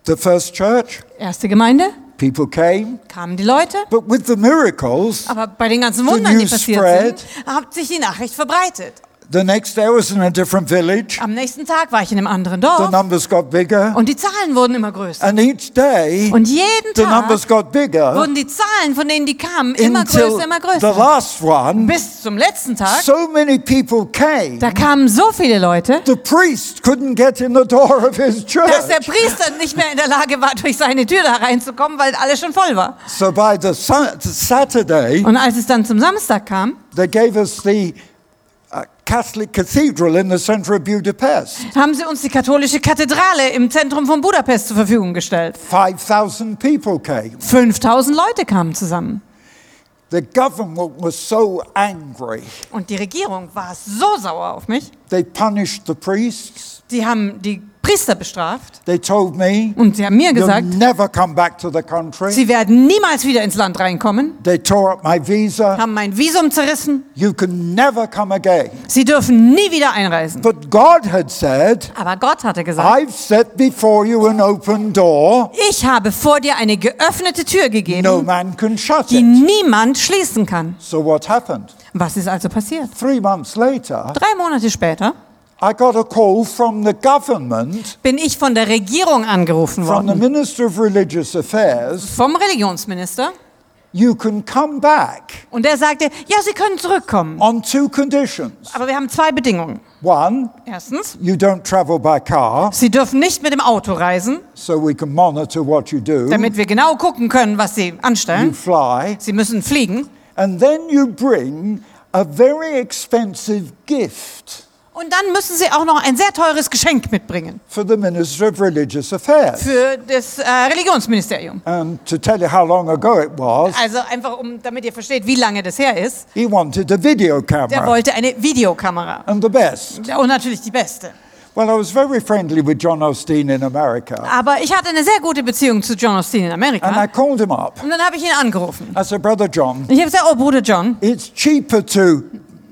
The first church, Erste Gemeinde, people came. kamen die Leute. But with the miracles, Aber bei den ganzen Wundern, die passiert spread. sind, hat sich die Nachricht verbreitet. The next day I was in a different village. Am nächsten Tag war ich in einem anderen The Dorf numbers got bigger. und die Zahlen wurden immer größer. And each day, Und jeden the Tag numbers got bigger wurden die Zahlen, von denen die kamen, immer größer, immer the größer. last one, Bis zum letzten Tag, so many people came, da kamen so viele Leute, the priest couldn't get in the door of his church. dass der Priester nicht mehr in der Lage war, durch seine Tür da reinzukommen, weil alles schon voll war. So by the Sa- Saturday, Und als es dann zum Samstag kam, they gave us the Catholic cathedral in the center of Budapest. haben sie uns die katholische Kathedrale im Zentrum von Budapest zur Verfügung gestellt. 5,000 people came. 5000 Leute kamen zusammen. The government was so angry. Und die Regierung war so sauer auf mich. They punished the priests. Die haben die Priester bestraft They told me, und sie haben mir gesagt, never come back to the country. sie werden niemals wieder ins Land reinkommen, They tore up my visa. haben mein Visum zerrissen, You can never come again. sie dürfen nie wieder einreisen. But God had said, Aber Gott hatte gesagt, I've set before you an open door. ich habe vor dir eine geöffnete Tür gegeben, No man can shut die it. niemand schließen kann. So what happened? Was ist also passiert? Three months later, Drei Monate später I got a call from the government, bin ich von der Regierung angerufen from the worden, Minister of Religious Affairs. vom Religionsminister. You can come back Und der sagte, ja, Sie können zurückkommen. on two conditions. Aber wir haben zwei Bedingungen. One, Erstens, you don't travel by car, Sie dürfen nicht mit dem Auto reisen, so we can monitor what you do. damit wir genau gucken können, was Sie You anstellen. fly. Sie müssen fliegen. And then you bring a very expensive gift Und dann müssen Sie auch noch ein sehr teures Geschenk mitbringen for the Minister of Religious Affairs. für das äh, Religionsministerium. And to tell you how long ago it was, Also einfach, um, damit ihr versteht, wie lange das her ist. he wanted a video camera wollte eine Videokamera. and the best. Und natürlich die beste. Well, I was very friendly with John Osteen in America, Aber ich hatte eine sehr gute Beziehung zu John Austin in and I Amerika. called him up. Und dann habe ich ihn angerufen. I said, Brother John, Ich habe gesagt, oh Bruder John, it's cheaper to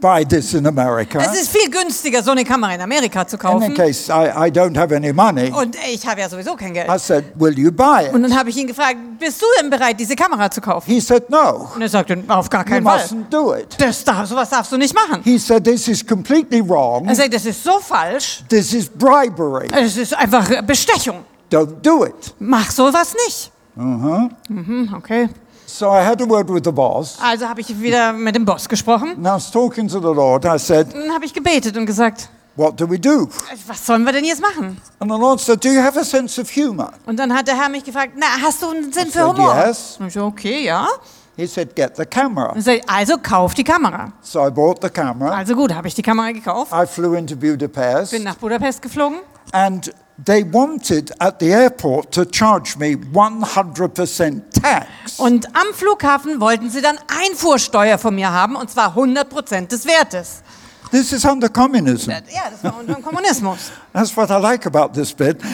buy this in America. es ist viel günstiger, so eine Kamera in Amerika zu In kaufen. case, I, I don't have any money. Und ich habe ja sowieso kein Geld. I said, Will you buy Und it? dann habe ich ihn gefragt, bist du denn bereit, diese Kamera zu kaufen? He said, No, Und er sagte, auf gar you keinen Fall. mustn't do it. Das darf, sowas darfst du nicht machen. He said, This is completely wrong. Er sagt, das ist so falsch. This is bribery. Es ist einfach Bestechung. Don't do it. Mach sowas nicht. Uh-huh. Mhm, okay. So I had a word with the boss. Also habe ich wieder mit dem Boss gesprochen. And I was talking to the Lord. I said, Dann habe ich gebetet und gesagt, What do we do? was sollen wir denn jetzt machen? And the Lord said, Do you have a sense of humor? Und dann hat der Herr mich gefragt, na, hast du einen Sinn I für said, Humor? yes. Und ich so, okay, ja. He said, Get the camera. Und sag, also kauf die Kamera. So I bought the camera. Also gut, habe ich die Kamera gekauft, I flew into Budapest. bin nach Budapest geflogen And they wanted at the airport to charge me 100% tax. und am Flughafen wollten sie dann Einfuhrsteuer von mir haben und zwar 100% des Wertes. This is under communism. Ja, das war unter dem Kommunismus. That's what I like about this bit.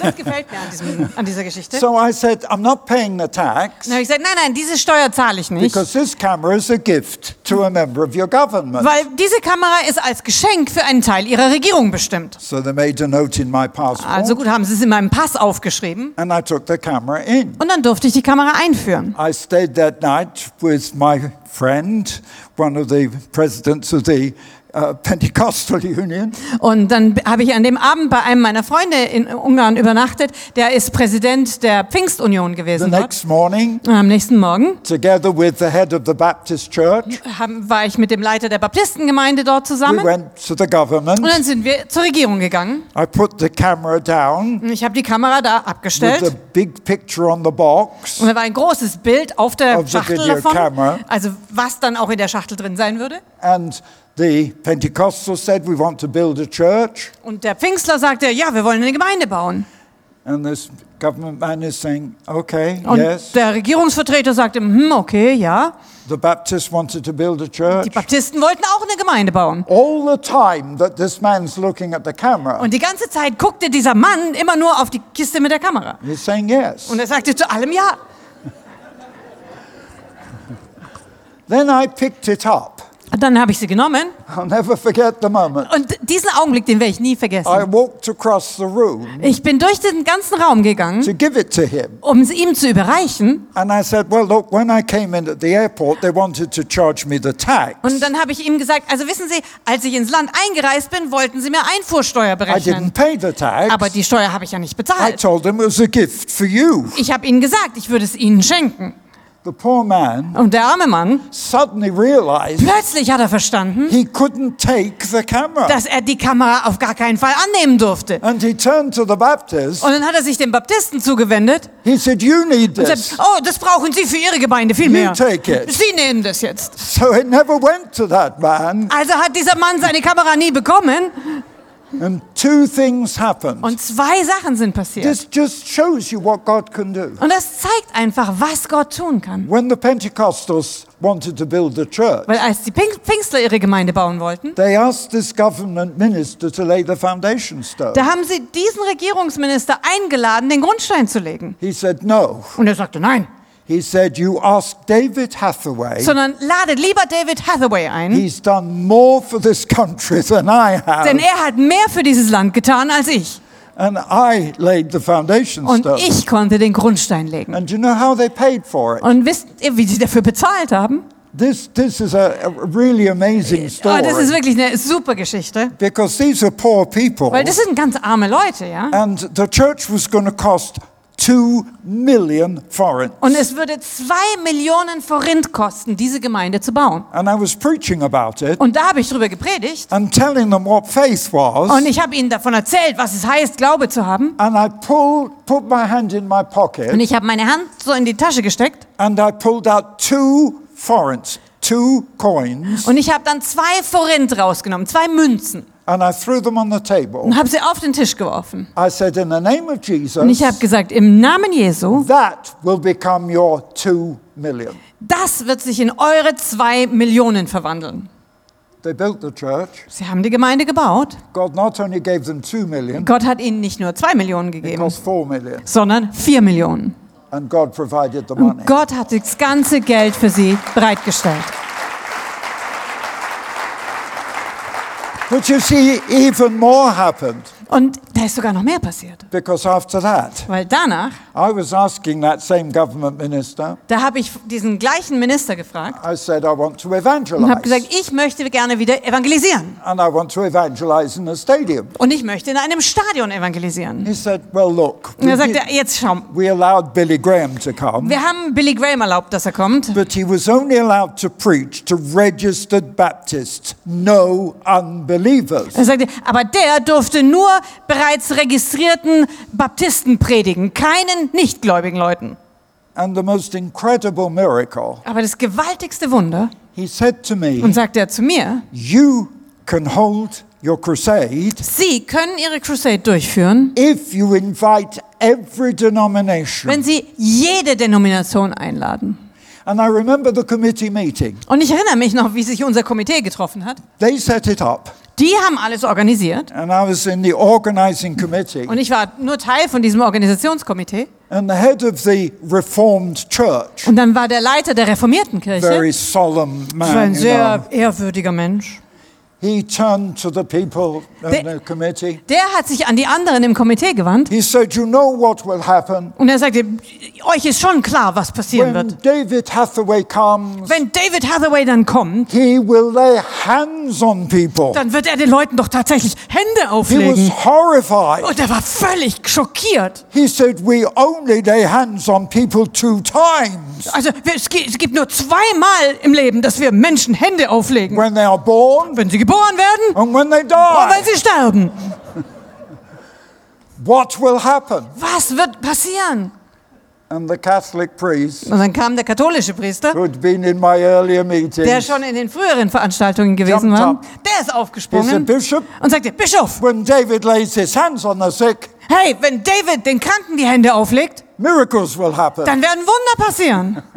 Das gefällt mir an, diesem, an dieser Geschichte. So I said, I'm not paying the tax ich gesagt, nein, nein, diese Steuer zahle ich nicht. because this camera is a gift to a member of your government. Weil diese Kamera ist als Geschenk für einen Teil ihrer Regierung bestimmt. So they made a note in my passport Also gut, haben sie es in meinem Pass aufgeschrieben and I took the camera in. und dann durfte ich die Kamera einführen. I stayed that night with my friend, one of the presidents of the uh, Pentecostal Union. Und dann habe ich an dem Abend bei einem meiner Freunde in Ungarn übernachtet. Der ist Präsident der Pfingstunion The gewesen dort. next morning, Und am nächsten Morgen together with the head of the Baptist church, haben, war ich mit dem Leiter der Baptistengemeinde dort we zusammen. went to the government. Und dann sind wir zur Regierung gegangen. I put the camera down Und ich habe die Kamera da with the abgestellt. big picture on the box. Und da war ein großes Bild auf der the Schachtel davon. camera. Also was dann auch in der Schachtel drin sein würde. And the Pentecostals said, We want to build a church. Und der Pfingstler sagte, ja, wir wollen eine Gemeinde bauen. And this government man is saying, Okay, Und yes. der Regierungsvertreter sagte, hm, okay, ja. The Baptists wanted to build a church. Die Baptisten wollten auch eine Gemeinde bauen. All the time that this man's looking at the camera, Und die ganze Zeit guckte dieser Mann immer nur auf die Kiste mit der Kamera. he's saying yes. Und er sagte zu allem ja. Then I picked it up. Und dann habe ich sie genommen. I'll never forget the moment. Und diesen Augenblick, den werde ich nie I vergessen. walked across the room Ich bin durch den ganzen Raum gegangen, to give it to him. um es ihm zu überreichen. And I said, Well, look, when I came in at the airport, they wanted to charge me the tax. Und dann habe ich ihm gesagt, also wissen Sie, als ich ins Land eingereist bin, wollten Sie mir Einfuhrsteuer I berechnen. didn't pay the tax. Aber die Steuer habe ich ja nicht I bezahlt. told them it was a gift for you. Ich habe Ihnen gesagt, ich würde es Ihnen schenken. The poor man Und der arme Mann, suddenly realized plötzlich hat er verstanden, he couldn't take the camera. dass er die Kamera auf gar keinen Fall annehmen durfte. And he turned to the Baptist. Und dann hat er sich dem Baptisten zugewendet He said, und sagt, oh, das brauchen Sie für Ihre Gemeinde viel mehr. You take it. Sie nehmen das jetzt. So it never went to that man. Also hat dieser Mann seine Kamera nie bekommen And two things happened. und zwei Sachen sind passiert. This just shows you what God can do. Und das zeigt einfach, was Gott tun kann. When the Pentecostals wanted to build a church, Weil als die Pfingstler ihre Gemeinde bauen wollten, they asked this government minister to lay the foundation stone. da haben sie diesen Regierungsminister eingeladen, den Grundstein zu legen. He said, No. Und er sagte, nein, He said, You ask David Hathaway. sondern ladet lieber David Hathaway ein, He's done more for this country than I denn have. er hat mehr für dieses Land getan als ich. And I laid the foundation Und stone. ich konnte den Grundstein legen. And you know how they paid for it? Und wisst ihr, wie sie dafür bezahlt haben? This, this is a, really amazing Oh, story. das ist wirklich eine super Geschichte. because these are poor people. Weil das sind ganz arme Leute, ja. And the church was going to cost. Und es würde zwei Millionen Forint kosten, diese Gemeinde zu bauen. And I was preaching about it Und da habe ich drüber gepredigt. and telling them what faith was. Und ich habe ihnen davon erzählt, was es heißt, Glaube zu haben. And I pulled, put my hand in my Und pocket ich habe meine Hand so in die Tasche gesteckt. and I pulled out two forints, two coins, Und ich habe dann zwei Forint rausgenommen, zwei Münzen. And I threw them on the table. Und habe sie auf den Tisch geworfen. I said, In the name of Und Jesus, ich habe gesagt, im Namen Jesu, that will become your two million. das wird sich in eure zwei Millionen verwandeln. They built the church. Sie haben die Gemeinde gebaut. God not only gave them two million, Gott hat ihnen nicht nur zwei Millionen it gegeben, cost four million. sondern vier Millionen. And God provided the money. Und Gott hat das ganze Geld für sie bereitgestellt. But you see, even more happened Und da ist sogar noch mehr passiert. because after that, Weil danach, I was asking that same government minister, da habe ich diesen gleichen Minister gefragt I said, I want to und habe evangelize. gesagt, ich möchte gerne wieder evangelisieren. And I want to evangelize in a stadium. Und ich möchte in einem Stadion evangelisieren. He said, Well, look, Und er sagte, jetzt schau, we allowed Billy Graham to come, wir haben Billy Graham erlaubt, dass er kommt. but he was only allowed to preach to registered Baptists, no unbelievers. Er sagte, aber der durfte nur bereits registrierten Baptisten predigen, keinen nichtgläubigen Leuten. And the most incredible miracle, Aber das gewaltigste Wunder, he said to me, und sagte er zu mir, You can hold your crusade Sie können Ihre Crusade durchführen, if you invite every denomination. wenn Sie jede Denomination einladen. And I remember the committee meeting. Und ich erinnere mich noch, wie sich unser Komitee getroffen hat. They set it up, Die haben alles organisiert. and I was in the organizing committee. Und ich war nur Teil von diesem Organisationskomitee. And the head of the Reformed Church, Und dann war der Leiter der reformierten Kirche, very solemn man, ein you sehr know, ehrwürdiger Mensch. He turned to the people in The- committee. Der hat sich an die anderen im Komitee gewandt He said, You know what will happen und er sagte, euch ist schon klar, was passieren when wird. David Hathaway comes. Wenn David Hathaway dann kommt, He will lay hands on people. dann wird er den Leuten doch tatsächlich Hände He auflegen. was horrified. Und er war völlig schockiert. He said, We only lay hands on people two times Also es gibt nur zweimal im Leben, dass wir Menschen Hände auflegen. when they are born Wenn sie geboren werden and when they und wenn die. sie sterben. What will happen? Was wird passieren? And the Catholic priest, Und dann kam der katholische Priester, who had been in my earlier der meetings, schon in den früheren Veranstaltungen gewesen war, der ist aufgesprungen Bishop, und sagte, Bischof, when David lays his hands on the sick, hey, wenn David den Kranken die Hände auflegt, miracles will happen. dann werden Wunder passieren.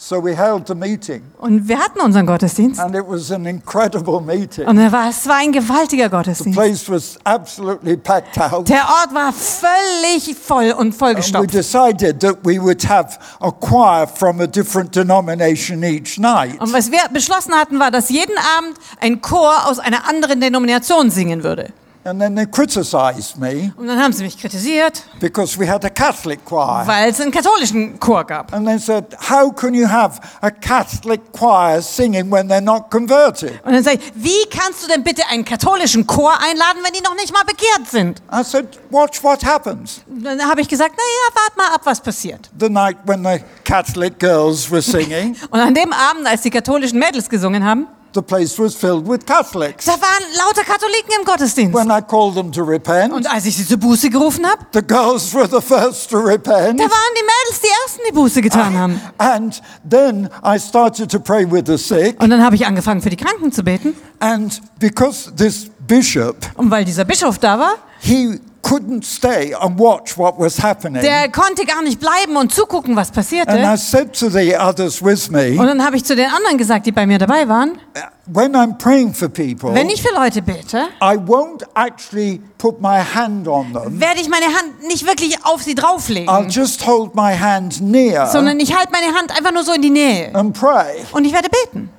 So we held the meeting, Und wir hatten unseren Gottesdienst. and it was an incredible meeting. Und er war, es war ein gewaltiger The Gottesdienst. place was absolutely packed out. Der Ort war völlig voll und And we vollgestopft. decided that we would have a choir from a different denomination each night. Und was wir beschlossen hatten, war, dass jeden Abend ein Chor aus einer anderen Denomination singen würde. And then they criticized me Und dann haben sie mich kritisiert, because we had a Catholic choir. weil es einen katholischen Chor gab. And they said, How can you have a Catholic choir singing when they're not converted? Und dann sage ich, wie kannst du denn bitte einen katholischen Chor einladen, wenn die noch nicht mal bekehrt sind? I said, Watch what happens. Und dann habe ich gesagt, naja, wart mal ab, was passiert. The night when the Catholic girls were singing, Und an dem Abend, als die katholischen Mädels gesungen haben, the place was filled with Catholics. da waren lauter Katholiken im Gottesdienst. When I called them to repent, Und als ich sie zur Buße gerufen habe, the girls were the first to repent. da waren die Mädels die Ersten, die Buße getan haben. And then I started to pray with the sick. Und dann habe ich angefangen, für die Kranken zu beten. And because this bishop, Und weil dieser Bischof da war, he couldn't stay and watch what was happening. der konnte gar nicht bleiben und zugucken, was And I passierte. said to the others with Und me, dann habe ich zu den anderen gesagt, die bei mir dabei waren, when I'm praying for people, wenn ich für Leute bete, I won't actually put my hand on them. werde ich meine Hand nicht wirklich auf sie I'll drauflegen, just hold my hand near sondern ich halte meine Hand einfach nur so in die Nähe. and pray. Und ich werde beten.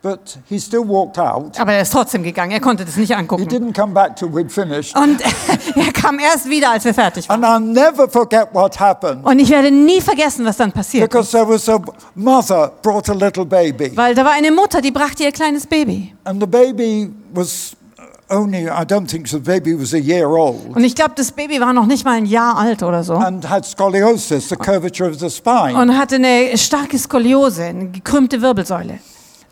But he still walked out. Aber er ist trotzdem gegangen, er konnte das nicht He angucken. didn't come back till we'd finished. Und er kam erst wieder, als wir fertig waren. And I'll never forget what happened Und ich werde nie vergessen, was dann passiert because ist. there was a mother brought a little baby. Weil da war eine Mutter, die brachte ihr kleines Baby. And the baby was only, I don't think the baby was a year old, Und ich glaube, das Baby war noch nicht mal ein Jahr alt oder so. and had scoliosis, the curvature of the spine. Und hatte eine starke Skoliose, eine gekrümmte Wirbelsäule.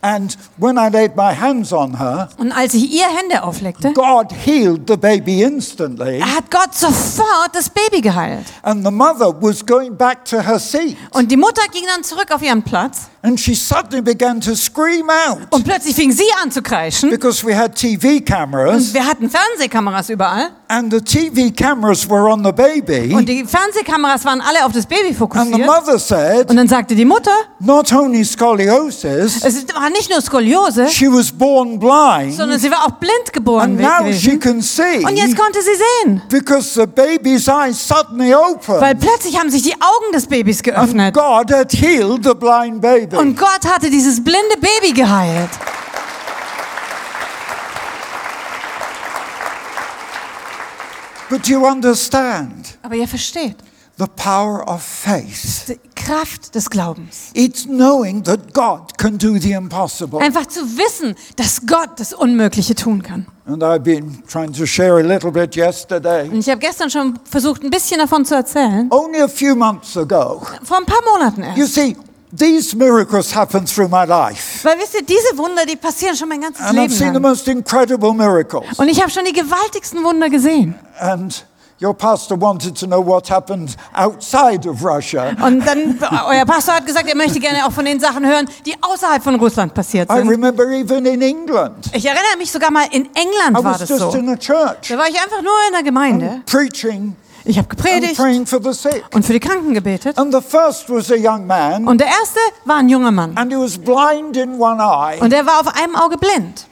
And when I laid my hands on her, Und als ich ihr Hände auflegte, God healed the baby instantly, hat Gott sofort das Baby geheilt. and the mother was going back to her seat. Und die Mutter ging dann zurück auf ihren Platz And she suddenly began to scream out und plötzlich fing sie an zu kreischen. because we had TV Und cameras, wir hatten Fernsehkameras überall. and the TV cameras were on the Und baby. die Fernsehkameras waren alle auf das Baby And the fokussiert. mother said, Und dann sagte die Mutter, not only scoliosis, es war nicht nur Skoliose, she was born blind, sondern sie war auch blind geboren and now she can see Und jetzt konnte sie sehen. because the baby's eyes suddenly opened. Weil plötzlich haben sich die Augen des Babys And geöffnet. God had healed the blind baby. Und Gott hatte dieses blinde Baby geheilt. But you understand Aber ihr versteht, the power of faith. die Kraft des Glaubens. It's knowing that God can do the impossible. Einfach zu wissen, dass Gott das Unmögliche tun kann. And I've been trying to share a little bit yesterday. Und ich habe gestern schon versucht, ein bisschen davon zu erzählen. Only a few months ago, Vor ein paar Monaten you erst. see, these miracles happen through my life. Weil wisst ihr, diese Wunder, die passieren schon mein ganzes And I've Leben seen the lang. most incredible miracles. Und ich habe schon die gewaltigsten Wunder gesehen. And Your pastor wanted to know what happened outside of Russia. Und dann, euer Pastor hat gesagt, er möchte gerne auch von den Sachen hören, die außerhalb von Russland passiert I sind. remember even in England. Ich erinnere mich sogar mal, in I England war was das just so. church Da war ich einfach nur in der Gemeinde. preaching Ich habe and gepredigt und für die Kranken gebetet. And the first was a young man, Und der erste war ein junger Mann. and he was blind in one eye. Und er war auf einem Auge blind.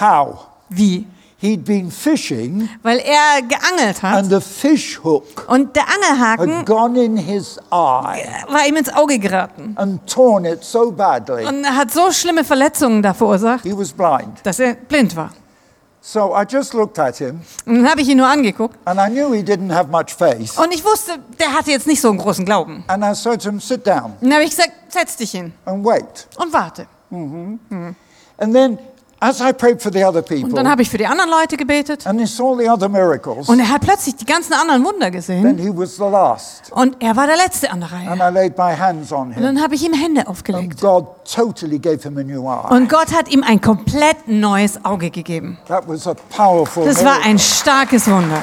How? Wie? He'd been fishing, Weil er geangelt hat and the fish hook und der had Angelhaken gone in his eye war ihm ins Auge geraten. and torn it so badly. Und er hat so schlimme Verletzungen da verursacht, He was blind. dass er blind war. So I just looked at him, Und dann habe ich ihn nur angeguckt. and I knew he didn't have much faith. Und ich wusste, der hatte jetzt nicht so einen großen Glauben. And I said to him, Sit down Und dann habe ich gesagt, setz dich hin and wait. und warte. And then, as I prayed for the other Und people, dann habe ich für die anderen Leute gebetet. and he saw the other miracles, Und er hat plötzlich die ganzen anderen Wunder then gesehen. he was the last. Und er war der Letzte an der Reihe. And I laid my hands on Und him, dann habe ich ihm Hände and aufgelegt. God totally gave him a new eye. Und Gott hat ihm ein komplett neues Auge gegeben. That was a powerful Das war miracle. ein starkes Wunder.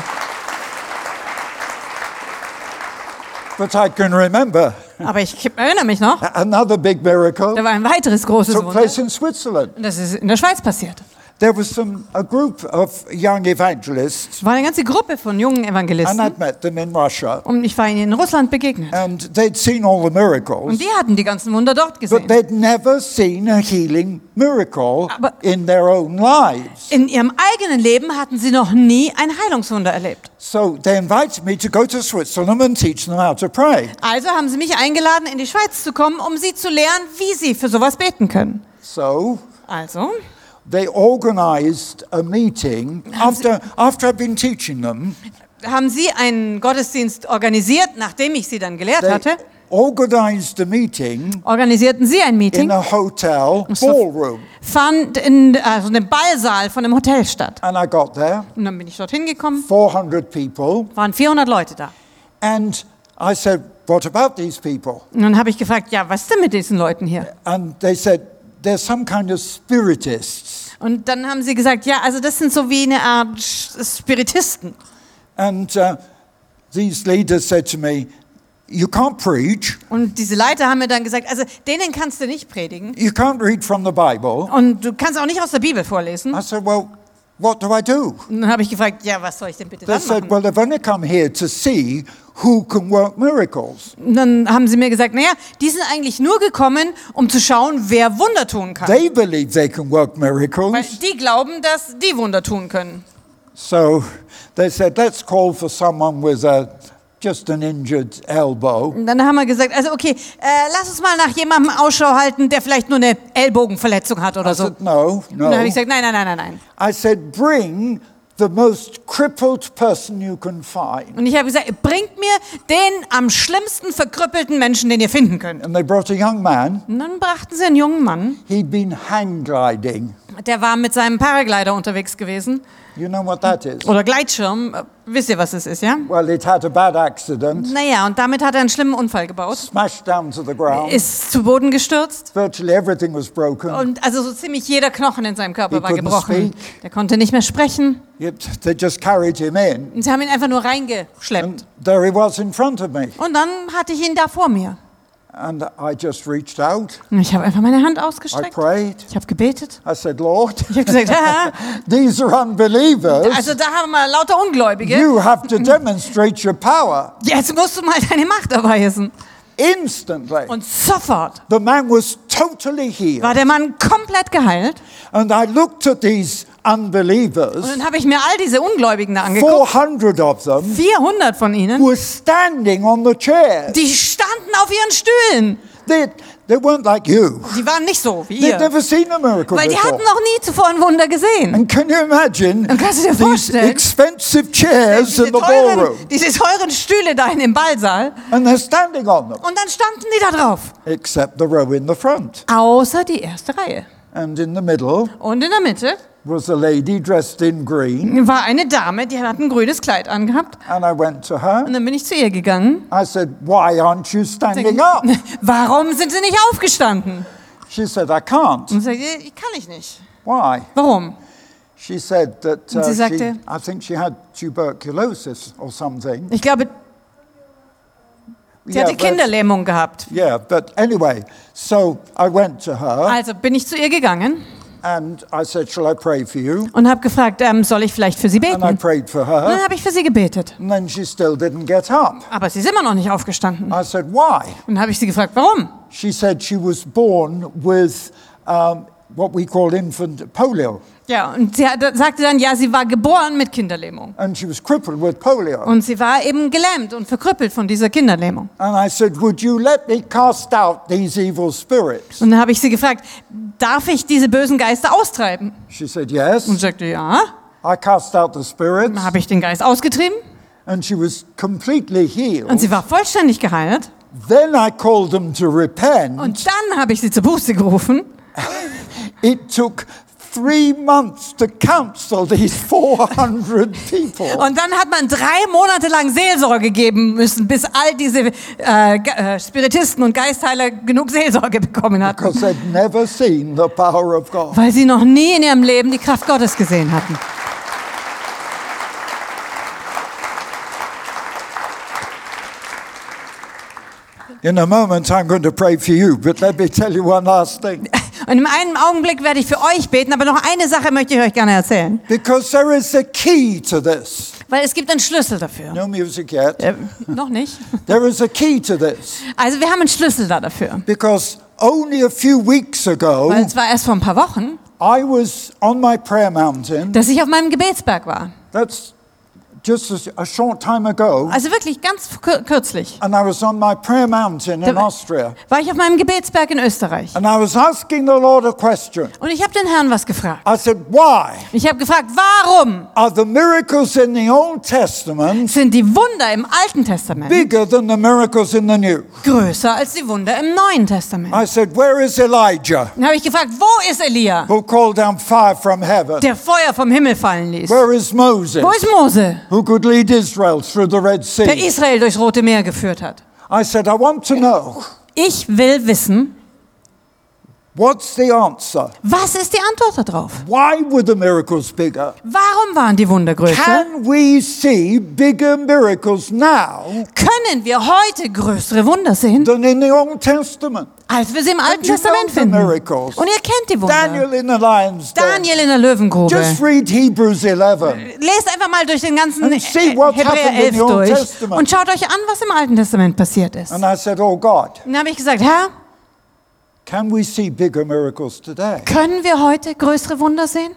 But I can remember Aber ich erinnere mich noch, another big miracle da war ein weiteres großes took Wunder. place in Switzerland. Und das ist in der Schweiz passiert. There was some, a group of young evangelists, Es war eine ganze Gruppe von jungen and Evangelisten. I'd met them in Russia, Und ich war ihnen in Russland begegnet. and they'd seen all the Und miracles, die hatten die ganzen Wunder dort but gesehen. they'd never seen a healing miracle Aber- in their own lives. In ihrem eigenen Leben hatten sie noch nie ein Heilungswunder erlebt. So they invited me to go to Switzerland and teach them how to pray. Also haben sie mich eingeladen, in die Schweiz zu kommen, um sie zu lehren, wie sie für sowas beten können. So Also they organized a meeting after, after I'd been teaching them. haben sie einen Gottesdienst organisiert, nachdem ich sie dann gelehrt They hatte. organized a meeting Organisierten sie ein in Meeting, a hotel ballroom. fand in also einem Ballsaal von einem Hotel statt. And I got there, Und dann bin ich dorthin gekommen, 400 people, waren 400 Leute da. and I said, What about these people? Und dann habe ich gefragt, ja, was ist denn mit diesen Leuten hier? And they said, They're some kind of spiritists. Und dann haben sie gesagt, ja, also das sind so wie eine Art Spiritisten. And uh, these leaders said to me, You can't preach, Und diese Leiter haben mir dann gesagt, also denen kannst du nicht predigen you can't read from the Bible. und du kannst auch nicht aus der Bibel vorlesen. I said, Well, what do I do? Und dann habe ich gefragt, ja, was soll ich denn bitte They dann said, machen? Well, they've only come here to see who can work miracles. Und dann haben sie mir gesagt, naja, die sind eigentlich nur gekommen, um zu schauen, wer Wunder tun kann. They believe they can work Weil miracles. die glauben, dass die Wunder tun können. So they said, Let's call for someone with a, just an injured elbow. Und dann haben wir gesagt, also okay, äh, lass uns mal nach jemandem Ausschau halten, der vielleicht nur eine Ellbogenverletzung hat oder I so. said, No, Und dann habe no. ich gesagt, nein, nein, nein, nein, nein. I said, Bring the most crippled person you can find. Und ich habe gesagt, bringt mir den am schlimmsten verkrüppelten Menschen, den ihr finden könnt. And they brought a young man. Und dann brachten sie einen jungen Mann, He'd been hang gliding. Der war mit seinem Paraglider unterwegs gewesen. You know what that is? Oder Gleitschirm. Wisst ihr, was es ist, ja? Well, it had a bad accident, Naja, und damit hat er einen schlimmen Unfall gebaut. smashed down to the ground. Ist zu Boden gestürzt. Virtually everything was broken. Und also so ziemlich jeder Knochen in seinem Körper He war couldn't gebrochen. speak. Der konnte nicht mehr sprechen. It, they just carried him in. Und sie haben ihn einfach nur reingeschleppt. And there he was in front of me. Und dann hatte ich ihn da vor mir. And I just reached out. Und ich habe einfach meine Hand I ausgestreckt. prayed. Ich habe gebetet. I said, Lord, Ich habe gesagt, ja, these are unbelievers. also da haben wir lauter Ungläubige. You have to demonstrate your power Jetzt musst du mal deine Macht erweisen. instantly. Und sofort The man was totally healed. war der Mann komplett geheilt. And I looked at these Und unbelievers, dann habe ich mir all diese Ungläubigen angeguckt. 400 of them 400 von ihnen. were standing on the chairs. Die standen auf ihren Stühlen. They, they weren't like you. Die waren nicht so wie They'd ihr. never seen a miracle Weil die before. hatten noch nie zuvor ein Wunder gesehen. And can you imagine Und kannst du dir these vorstellen, expensive chairs Diese in the ballroom? diese teuren Stühle da in dem Ballsaal. And they're standing on them, Und dann standen die da drauf. except the row in the front. Außer die erste Reihe. And in the middle Und in der Mitte was a lady dressed in green. war eine Dame, die hat ein grünes Kleid angehabt. And I went to her. Und dann bin ich zu ihr gegangen. I said, Why aren't you standing up? Warum sind sie nicht aufgestanden? She said, I can't. Und ich sagte, ich kann ich nicht. Why? Warum? She said that Und uh, sie she, sagte- I think she had tuberculosis or something. Ich glaube, sie Yeah, hatte Kinderlähmung gehabt. Yeah, but anyway, so I went to her Also bin ich zu ihr gegangen und habe gefragt, ähm, soll ich vielleicht für sie And I beten? prayed for Und dann habe ich für sie gebetet. And then she still didn't get up. Aber sie ist immer noch nicht aufgestanden. I said, Why? Und dann habe ich sie gefragt, warum? She said she was born with um, what we call infant polio. Ja, und sie hat, sagte dann, ja, sie war geboren mit Kinderlähmung. And she was crippled with polio. Und sie war eben gelähmt und verkrüppelt von dieser Kinderlähmung. And I said, Would you let me cast out these evil spirits? Und dann habe ich sie gefragt, darf ich diese bösen Geister austreiben? She said, Yes. Und sie sagte, ja. I cast out the spirits. Dann habe ich den Geist ausgetrieben And she was completely und healed. sie war vollständig geheilt. Then I called them to repent. Und dann habe ich sie zur Buße gerufen. It took three months to counsel these 400 people. Und dann hat man drei Monate lang Seelsorge geben müssen, bis all diese äh, äh, Spiritisten und Geistheiler genug Seelsorge bekommen hatten. Because they'd never seen the power of God. Weil sie noch nie in ihrem Leben die Kraft Gottes gesehen hatten. In a moment, I'm going to pray for you, but let me tell you one last thing. Und in einem Augenblick werde ich für euch beten, aber noch eine Sache möchte ich euch gerne erzählen. Because there is a key to this. Weil es gibt einen Schlüssel dafür. No music yet. Äh, noch nicht. There is a key to this. Also wir haben einen Schlüssel da dafür. Because only a few weeks ago, Weil es war erst vor ein paar Wochen, I was on my prayer mountain. dass ich auf meinem Gebetsberg war. That's just a, short time ago. Also wirklich ganz kür- kürzlich. And I was on my prayer mountain in Austria. War ich auf meinem Gebetsberg in Österreich. And I was asking the Lord a question. Und ich habe den Herrn was gefragt. I said, Why Ich habe gefragt, warum are the miracles in the Old Testament sind die Wunder im Alten Testament bigger than the miracles in the New? größer als die Wunder im Neuen Testament? I said, Where is Elijah, Dann habe ich gefragt, wo ist Elia, who called down fire from heaven? der Feuer vom Himmel fallen ließ? Where is Moses, Wo ist Mose, who could lead Israel through the Red der Sea? Israel durchs Rote Meer geführt hat? I said, I want to know Ich will wissen, what's the answer? was ist die Antwort darauf? Why were the miracles bigger? Warum waren die Wunder größer? Can we see bigger miracles now Können wir heute größere Wunder sehen, than in the Old Testament? Als wir sie im Alten Testament finden? miracles? Und ihr kennt die Wunder. Daniel in the lion's den. Daniel in der Löwengrube. Just read Hebrews 11. Lest einfach mal durch den ganzen And see Hebräer happened in 11 the Old durch Testament. und schaut euch an, was im Alten Testament passiert ist. And I said, Oh God, Und dann habe ich gesagt, Herr, can we see bigger miracles today? können wir heute größere Wunder sehen?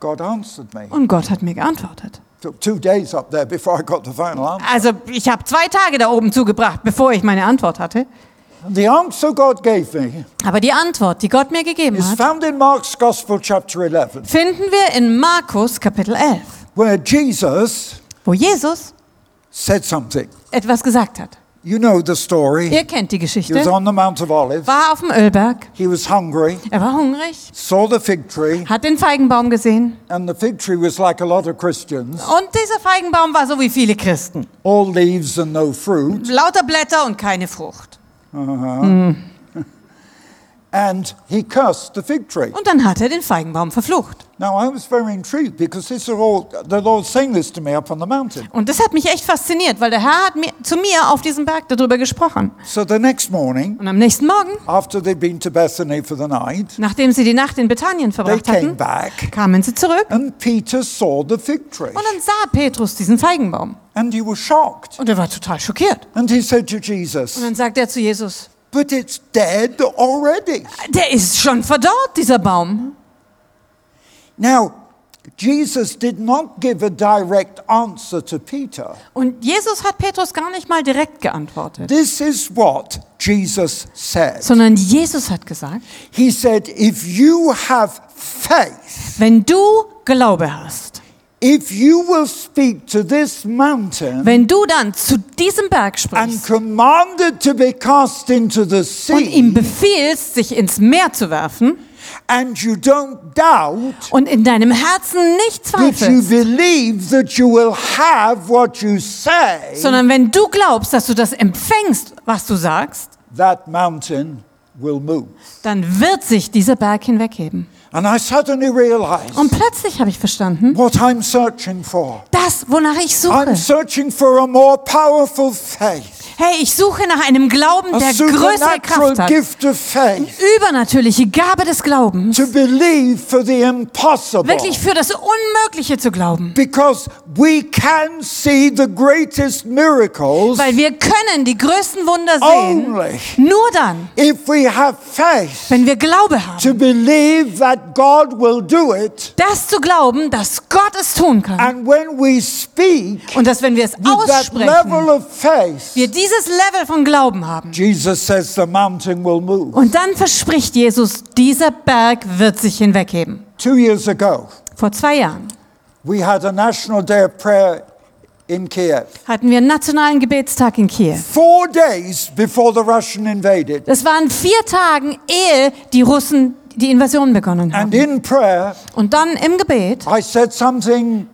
God answered me. Und Gott hat mir geantwortet. Also ich habe zwei Tage da oben zugebracht, bevor ich meine Antwort hatte. The answer God gave me Aber die Antwort, die Gott mir gegeben is hat, found in Mark's Gospel, chapter 11, finden wir in Markus Kapitel 11, where Jesus wo Jesus said something. etwas gesagt hat. You know the story. Ihr kennt die He was Geschichte. on the Mount of Olives. War auf dem Ölberg, He was hungry, er war hungrig, saw the fig tree, hat den Feigenbaum gesehen. and the fig tree was like a lot of Christians Und dieser Feigenbaum war so wie viele Christen. all leaves and no fruit. Lauter Blätter und keine Frucht. 嗯嗯嗯。And he cursed the fig tree. Und dann hat er den Feigenbaum verflucht. Now, I was very intrigued because this is all, the Lord saying this to me up on the mountain. Und das hat mich echt fasziniert, weil der Herr hat mir, zu mir auf diesem Berg darüber gesprochen. So the next morning, Und am nächsten Morgen, after they'd been to Bethany for the night, nachdem sie die Nacht in Bethanien they verbracht came hatten, back kamen sie zurück. and Peter saw the fig tree. Und dann sah Petrus diesen Feigenbaum. And he was shocked. Und er war total schockiert. And he said to Und Jesus, dann sagt er zu Jesus, But it's dead already. der ist schon verdorrt, dieser Baum. Now, Jesus did not give a direct answer to Peter. Und Jesus hat Petrus gar nicht mal direkt geantwortet, This is what Jesus said. sondern Jesus hat gesagt, He said, If you have faith, wenn du Glaube hast, if you will speak to this mountain wenn du dann zu diesem Berg and sprichst command it to be cast into the und ihm sea, befiehlst, sich ins Meer zu werfen and you don't doubt, und in deinem Herzen nicht but you zweifelst, believe that you will have what you say, sondern wenn du glaubst, dass du das empfängst, was du sagst, that mountain will move. dann wird sich dieser Berg hinwegheben. And I suddenly realized Und plötzlich habe ich verstanden, what I'm searching for. das, wonach ich suche. Hey, ich suche nach einem Glauben, der größere Kraft hat. faith Übernatürliche Gabe des Glaubens. Wirklich für das Unmögliche zu glauben. Because we can see the greatest miracles Weil wir können die größten Wunder sehen, nur dann, if we have faith wenn wir Glaube haben. to believe that God will do it. Das zu glauben, dass Gott es tun kann. And when we speak Und dass wenn wir es aussprechen, of faith, wir dieses Level von Glauben haben. Jesus says the mountain will move. Und dann verspricht Jesus, dieser Berg wird sich hinwegheben. Two years ago, Vor zwei Jahren we had a national day of prayer in Kiev. hatten wir einen nationalen Gebetstag in Kiew. Four days before the Russian invaded. Das waren vier Tagen, ehe die Russen die Invasion begonnen And haben. in prayer, Und dann im Gebet I said something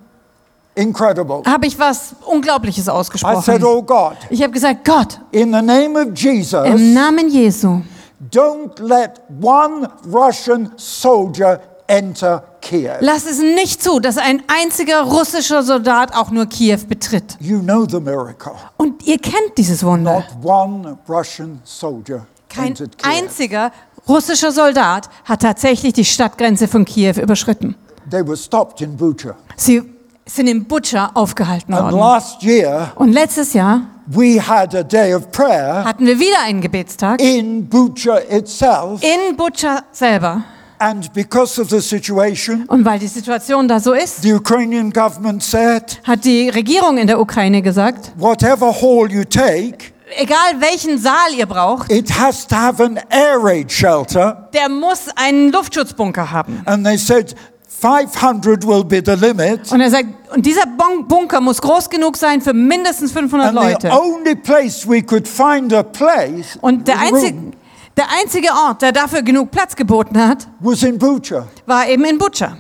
incredible. habe ich was Unglaubliches I said, ausgesprochen. Oh God, Ich habe gesagt, Gott, in the name of Jesus, im Namen Jesu, don't let one Russian soldier enter Kiev. lass es nicht zu, dass ein einziger russischer Soldat auch nur Kiew betritt. You know the miracle. Und ihr kennt dieses Wunder. Not one Russian soldier Kein entered Kiev. einziger russischer Soldat hat tatsächlich die Stadtgrenze von Kiew überschritten. They were stopped in Bucha. Sie sind in Butscha aufgehalten And worden. last year, Und letztes Jahr we had a day of prayer hatten wir wieder einen Gebetstag in Bucha itself. in Butscha selber. And because of the situation, Und weil die Situation da so ist, the Ukrainian government said, hat die Regierung in der Ukraine gesagt, whatever hall you take, egal welchen Saal ihr braucht, it has to have an air raid shelter. der muss einen Luftschutzbunker haben. And they said 500 will be the limit. Und er sagt, und dieser Bunker muss groß genug sein für mindestens 500 And the Leute. only place we could find a place Und der einzige, der einzige Ort, der dafür genug Platz geboten hat, was in Bucha. war eben in Butscha.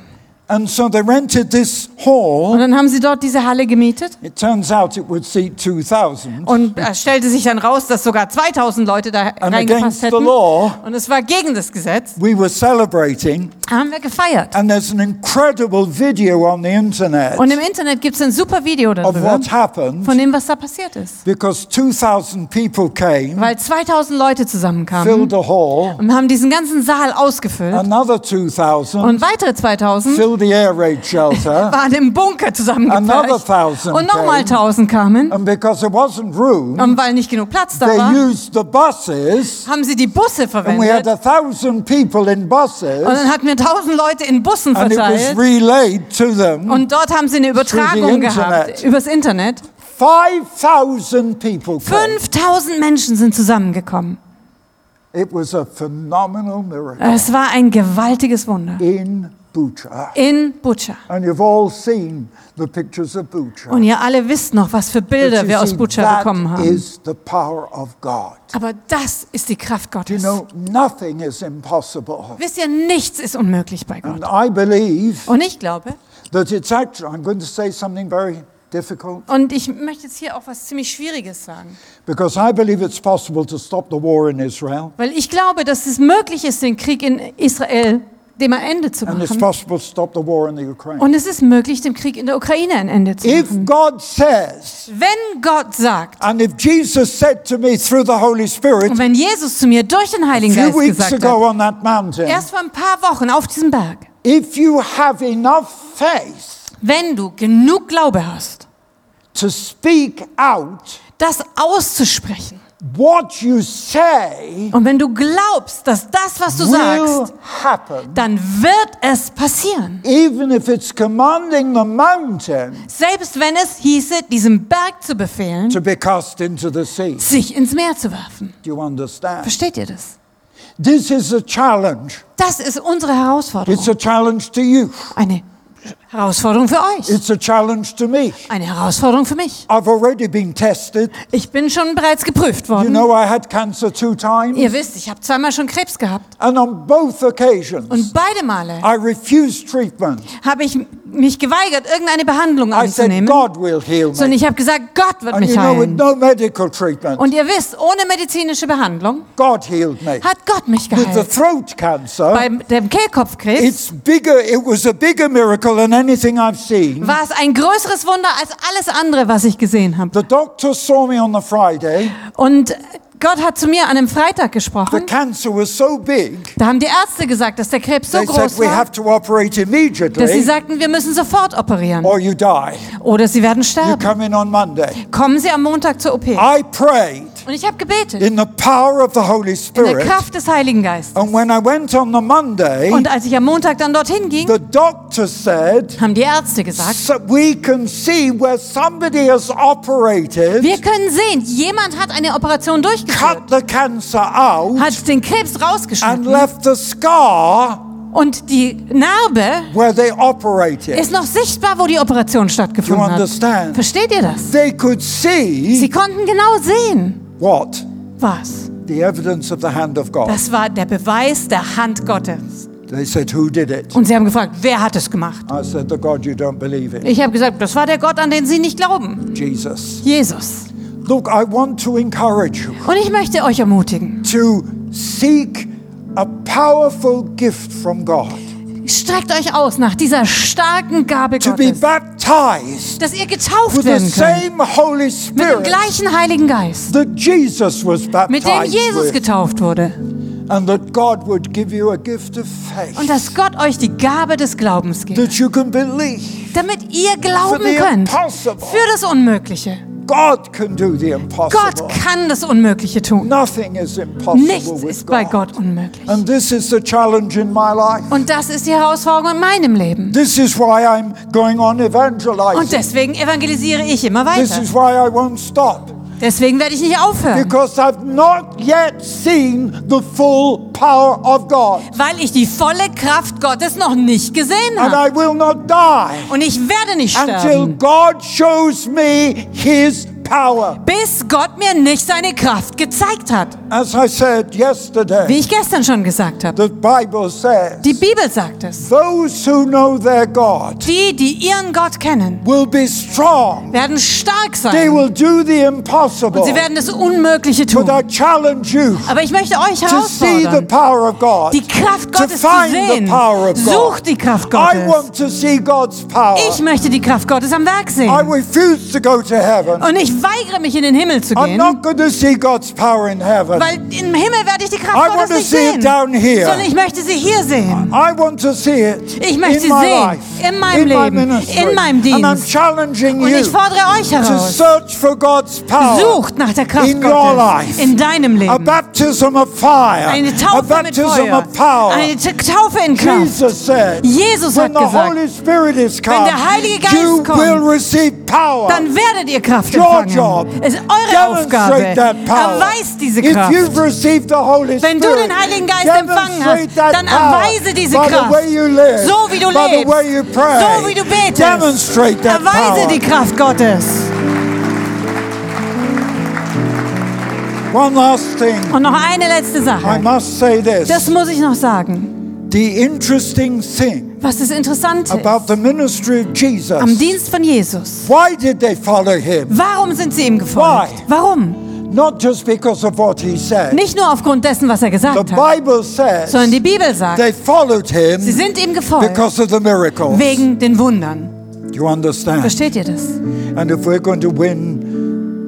And so they rented this Und hall. dann haben sie dort diese Halle gemietet. It turns out it would seat 2,000. Und es stellte sich dann raus, dass sogar 2000 Leute da And reingepasst hätten. law, Und es war gegen das Gesetz. we were celebrating. Haben wir gefeiert. And there's an incredible video on the internet Und im Internet gibt es ein super Video of darüber, what happened von dem, was da passiert ist. because 2,000 people came, Weil 2000 Leute zusammenkamen filled the hall, und haben diesen ganzen Saal ausgefüllt. another 2,000 Und weitere 2000 filled the air raid shelter. waren im Bunker Another zusammengepfercht. Und nochmal came. 1000 kamen. And because there wasn't room, Und weil nicht genug Platz da they war, used the buses, haben sie die Busse and we had verwendet. a thousand people in buses, Und dann hatten wir 1000 Leute in Bussen verteilt. Und dort haben sie eine Übertragung gehabt übers Internet. 5,000 people came. 5000 Menschen sind zusammengekommen. It was a phenomenal miracle Es war ein gewaltiges Wunder. in Bucha. In Butscha. And you've all seen the pictures of Bucha. Und ihr alle wisst noch, was für Bilder you wir aus that bekommen haben. is the power of God. Aber das ist die Kraft You Gottes. know, nothing is impossible. Wisst ihr, nichts ist unmöglich bei Gott. And I believe Und ich glaube, that it's actually, I'm going to say something very difficult, und ich möchte jetzt hier auch was ziemlich Schwieriges sagen, because I believe it's possible to stop the war in Israel, weil ich glaube, dass es möglich ist, den Krieg in Israel dem ein Ende zu and it's machen. possible to stop the war in the Ukraine. Und es ist möglich, dem Krieg in der Ukraine ein Ende zu If machen. God says, Wenn Gott sagt, and if Jesus said to me through the Holy Spirit und wenn Jesus zu mir durch den Heiligen Geist weeks gesagt hat, on that mountain, erst vor ein paar Wochen auf diesem Berg, if you have enough faith wenn du genug Glaube hast, to speak out das auszusprechen, und wenn du glaubst, dass das, was du sagst, happen, dann wird es passieren. even if it's commanding the mountain Selbst wenn es hieße, diesem Berg zu befehlen, to be cast into the sea. sich ins Meer zu werfen. Do you understand? Versteht ihr das? This is a challenge. Das ist unsere It's Herausforderung. a challenge to you. Eine Herausforderung für euch. It's a challenge to me. Eine Herausforderung für mich. I've already been tested. Ich bin schon bereits geprüft You worden. know, I had cancer two times, Ihr wisst, ich habe zweimal schon Krebs gehabt. and on both occasions, Und beide Male I refused treatment. habe ich mich geweigert, irgendeine Behandlung anzunehmen, sondern ich habe gesagt, Gott wird mich heilen. Und ihr wisst, ohne medizinische Behandlung hat Gott mich With the geheilt. throat cancer, Bei dem Kehlkopfkrebs war es ein größeres Wunder als alles andere, was ich gesehen habe. The doctor saw me on the Friday. Und Gott hat zu mir an einem Freitag The gesprochen. cancer was so big, Da haben die Ärzte gesagt, dass der Krebs so they said groß we war, have to operate dass sie immediately sagten, wir müssen sofort operieren. or you die. Oder sie werden You sterben. come in on Monday. Kommen Sie am Montag zur OP. I prayed Und ich habe gebetet. in the power of the Holy In der Spirit. Kraft des Heiligen Geistes. And when I went on the Monday, Und als ich am Montag dann dorthin ging, the doctor said, haben die Ärzte gesagt, so we can see where somebody has operated, wir können sehen, jemand hat eine Operation durchgeführt, cut the cancer out, hat den Krebs and rausgeschnitten left the scar und die Narbe where they operated. ist noch sichtbar, wo die Operation stattgefunden hat. understand? Versteht ihr das? They could Sie see konnten genau sehen, what? was. The evidence of the hand of God. Das war der Beweis der Hand Gottes. They said, Who did it? Und sie haben gefragt, wer hat es gemacht? I said, The God you don't believe in, Ich habe gesagt, das war der Gott, an den sie nicht glauben. Jesus. Jesus. Look, I want to encourage you Und ich möchte euch ermutigen, to seek a powerful gift from God, streckt euch aus nach dieser starken Gabe to be Gottes, baptized dass ihr getauft with the werden könnt. Holy Mit dem Spirit gleichen Heiligen Geist, that Jesus was mit dem baptized Jesus with, getauft wurde. and that God would give you a gift of Und faith dass Gott euch die Gabe des Glaubens gibt, that you can believe. damit ihr For glauben the könnt impossible. für das Unmögliche. God can do the Gott kann das Unmögliche tun. Nothing is impossible Nichts ist bei. Gott unmöglich. And this is the challenge in my life. Und das ist die Herausforderung in meinem Leben. This is why I'm going on Und deswegen evangelisiere ich immer weiter. Deswegen werde ich nicht aufhören. Because I've not yet seen the full power of God. Weil ich die volle Kraft Gottes noch nicht gesehen And habe. I will not die Und ich werde nicht until sterben, God shows me His power. bis Gott mir nicht seine Kraft gezeigt hat. As I said Wie yesterday, ich gestern schon gesagt habe. the Bible says, Die Bibel sagt es. those who know their God Die, die ihren Gott kennen, will be strong. werden stark They sein. will do the impossible. Und sie werden das Unmögliche tun. But I challenge you Aber ich möchte euch to see the herausfordern, power of God. die Kraft Gottes zu sehen. Sucht die Kraft I Gottes. want to see God's power. Ich möchte die Kraft Gottes am Werk I sehen. refuse to go to heaven. Und ich weigere mich, in den Himmel zu I'm gehen, not going to see God's power in heaven. weil im Himmel werde ich die I Kraft want Gottes to nicht see it sehen, down here. sondern ich möchte sie hier sehen. I want to see it Ich möchte in sie my sehen, life, in meinem in my Leben, ministry. in meinem Dienst. Und ich fordere euch heraus, sucht nach der Kraft in your Gottes life. in deinem A Leben. baptism of fire. Eine a Taufe mit baptism Feuer, of power. eine Taufe in Kraft. Jesus said, Jesus when hat the gesagt, Holy Spirit is come, wenn der Heilige Geist kommt, will receive power. dann werdet ihr Kraft Your empfangen. job. Es ist eure Aufgabe. Demonstrate that power. Erweist diese If Kraft. you've received the Holy Wenn du den Heiligen Geist empfangen hast, dann erweise diese Kraft. So wie du lebst, pray, so wie du betest, demonstrate that erweise power. die Kraft Gottes. One last thing, Und noch eine letzte I Sache. must say this. Das muss ich noch sagen. the interesting thing Was das Interessante about the ministry of Jesus. am Dienst von Jesus. Why did they follow him? Warum sind sie ihm gefolgt? Why? Warum? Not just because of what he said. Nicht nur aufgrund dessen, was er The gesagt hat, Bible says sondern die Bibel sagt, they followed him sie sind ihm gefolgt because of the miracles. wegen den Wundern. You understand? Versteht ihr das? And if we're going to win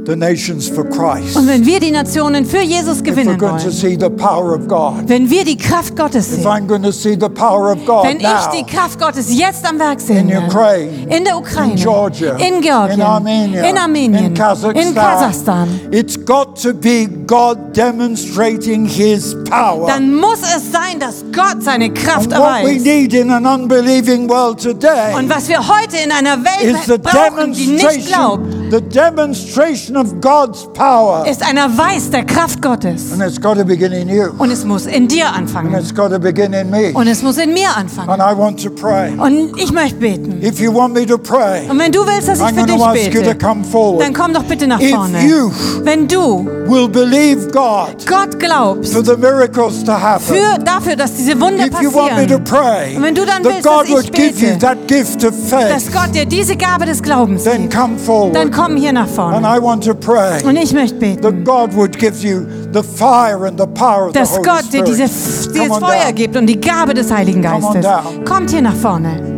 Und wenn wir die Nationen für Jesus gewinnen going to wollen, see the power of God, wenn wir die Kraft Gottes if sehen, I'm going to see the power of God wenn ich die Kraft Gottes jetzt am Werk sehen In werde, Ukraine, in der Ukraine, in Georgia, in Georgien, in Armenia, in Armenien, in Kazakhstan, in Kasachstan, it's got to be God demonstrating His power. dann muss es sein, dass Gott seine Kraft And what we erweist. need in an unbelieving world today Und was wir heute in einer is the Welt brauchen, die nicht glaubt, the demonstration of God's power. ist ein Erweis der Kraft Gottes. And it's got to begin in you. Und es muss in dir And anfangen. it's got to begin in me. Und es muss in mir anfangen. And I want to pray. Und ich möchte beten. If you want me to pray, Und wenn du willst, dass ich I'm für dich ask you to bete, come forward. dann komm doch bitte nach If vorne. you Wenn du will believe God Gott glaubst, for the miracles to happen, für, dafür, dass diese Wunder if you want me to passieren, pray, Und wenn du dann that willst, God dass ich would give you bete, that gift of dass faith, Gott dir diese Gabe des Glaubens then gibt, come dann forward. Komm hier nach And vorne. I want to pray Und ich möchte beten, dass Gott dir dieses Feuer down. gibt und die Gabe des Heiligen Geistes. Kommt hier nach vorne.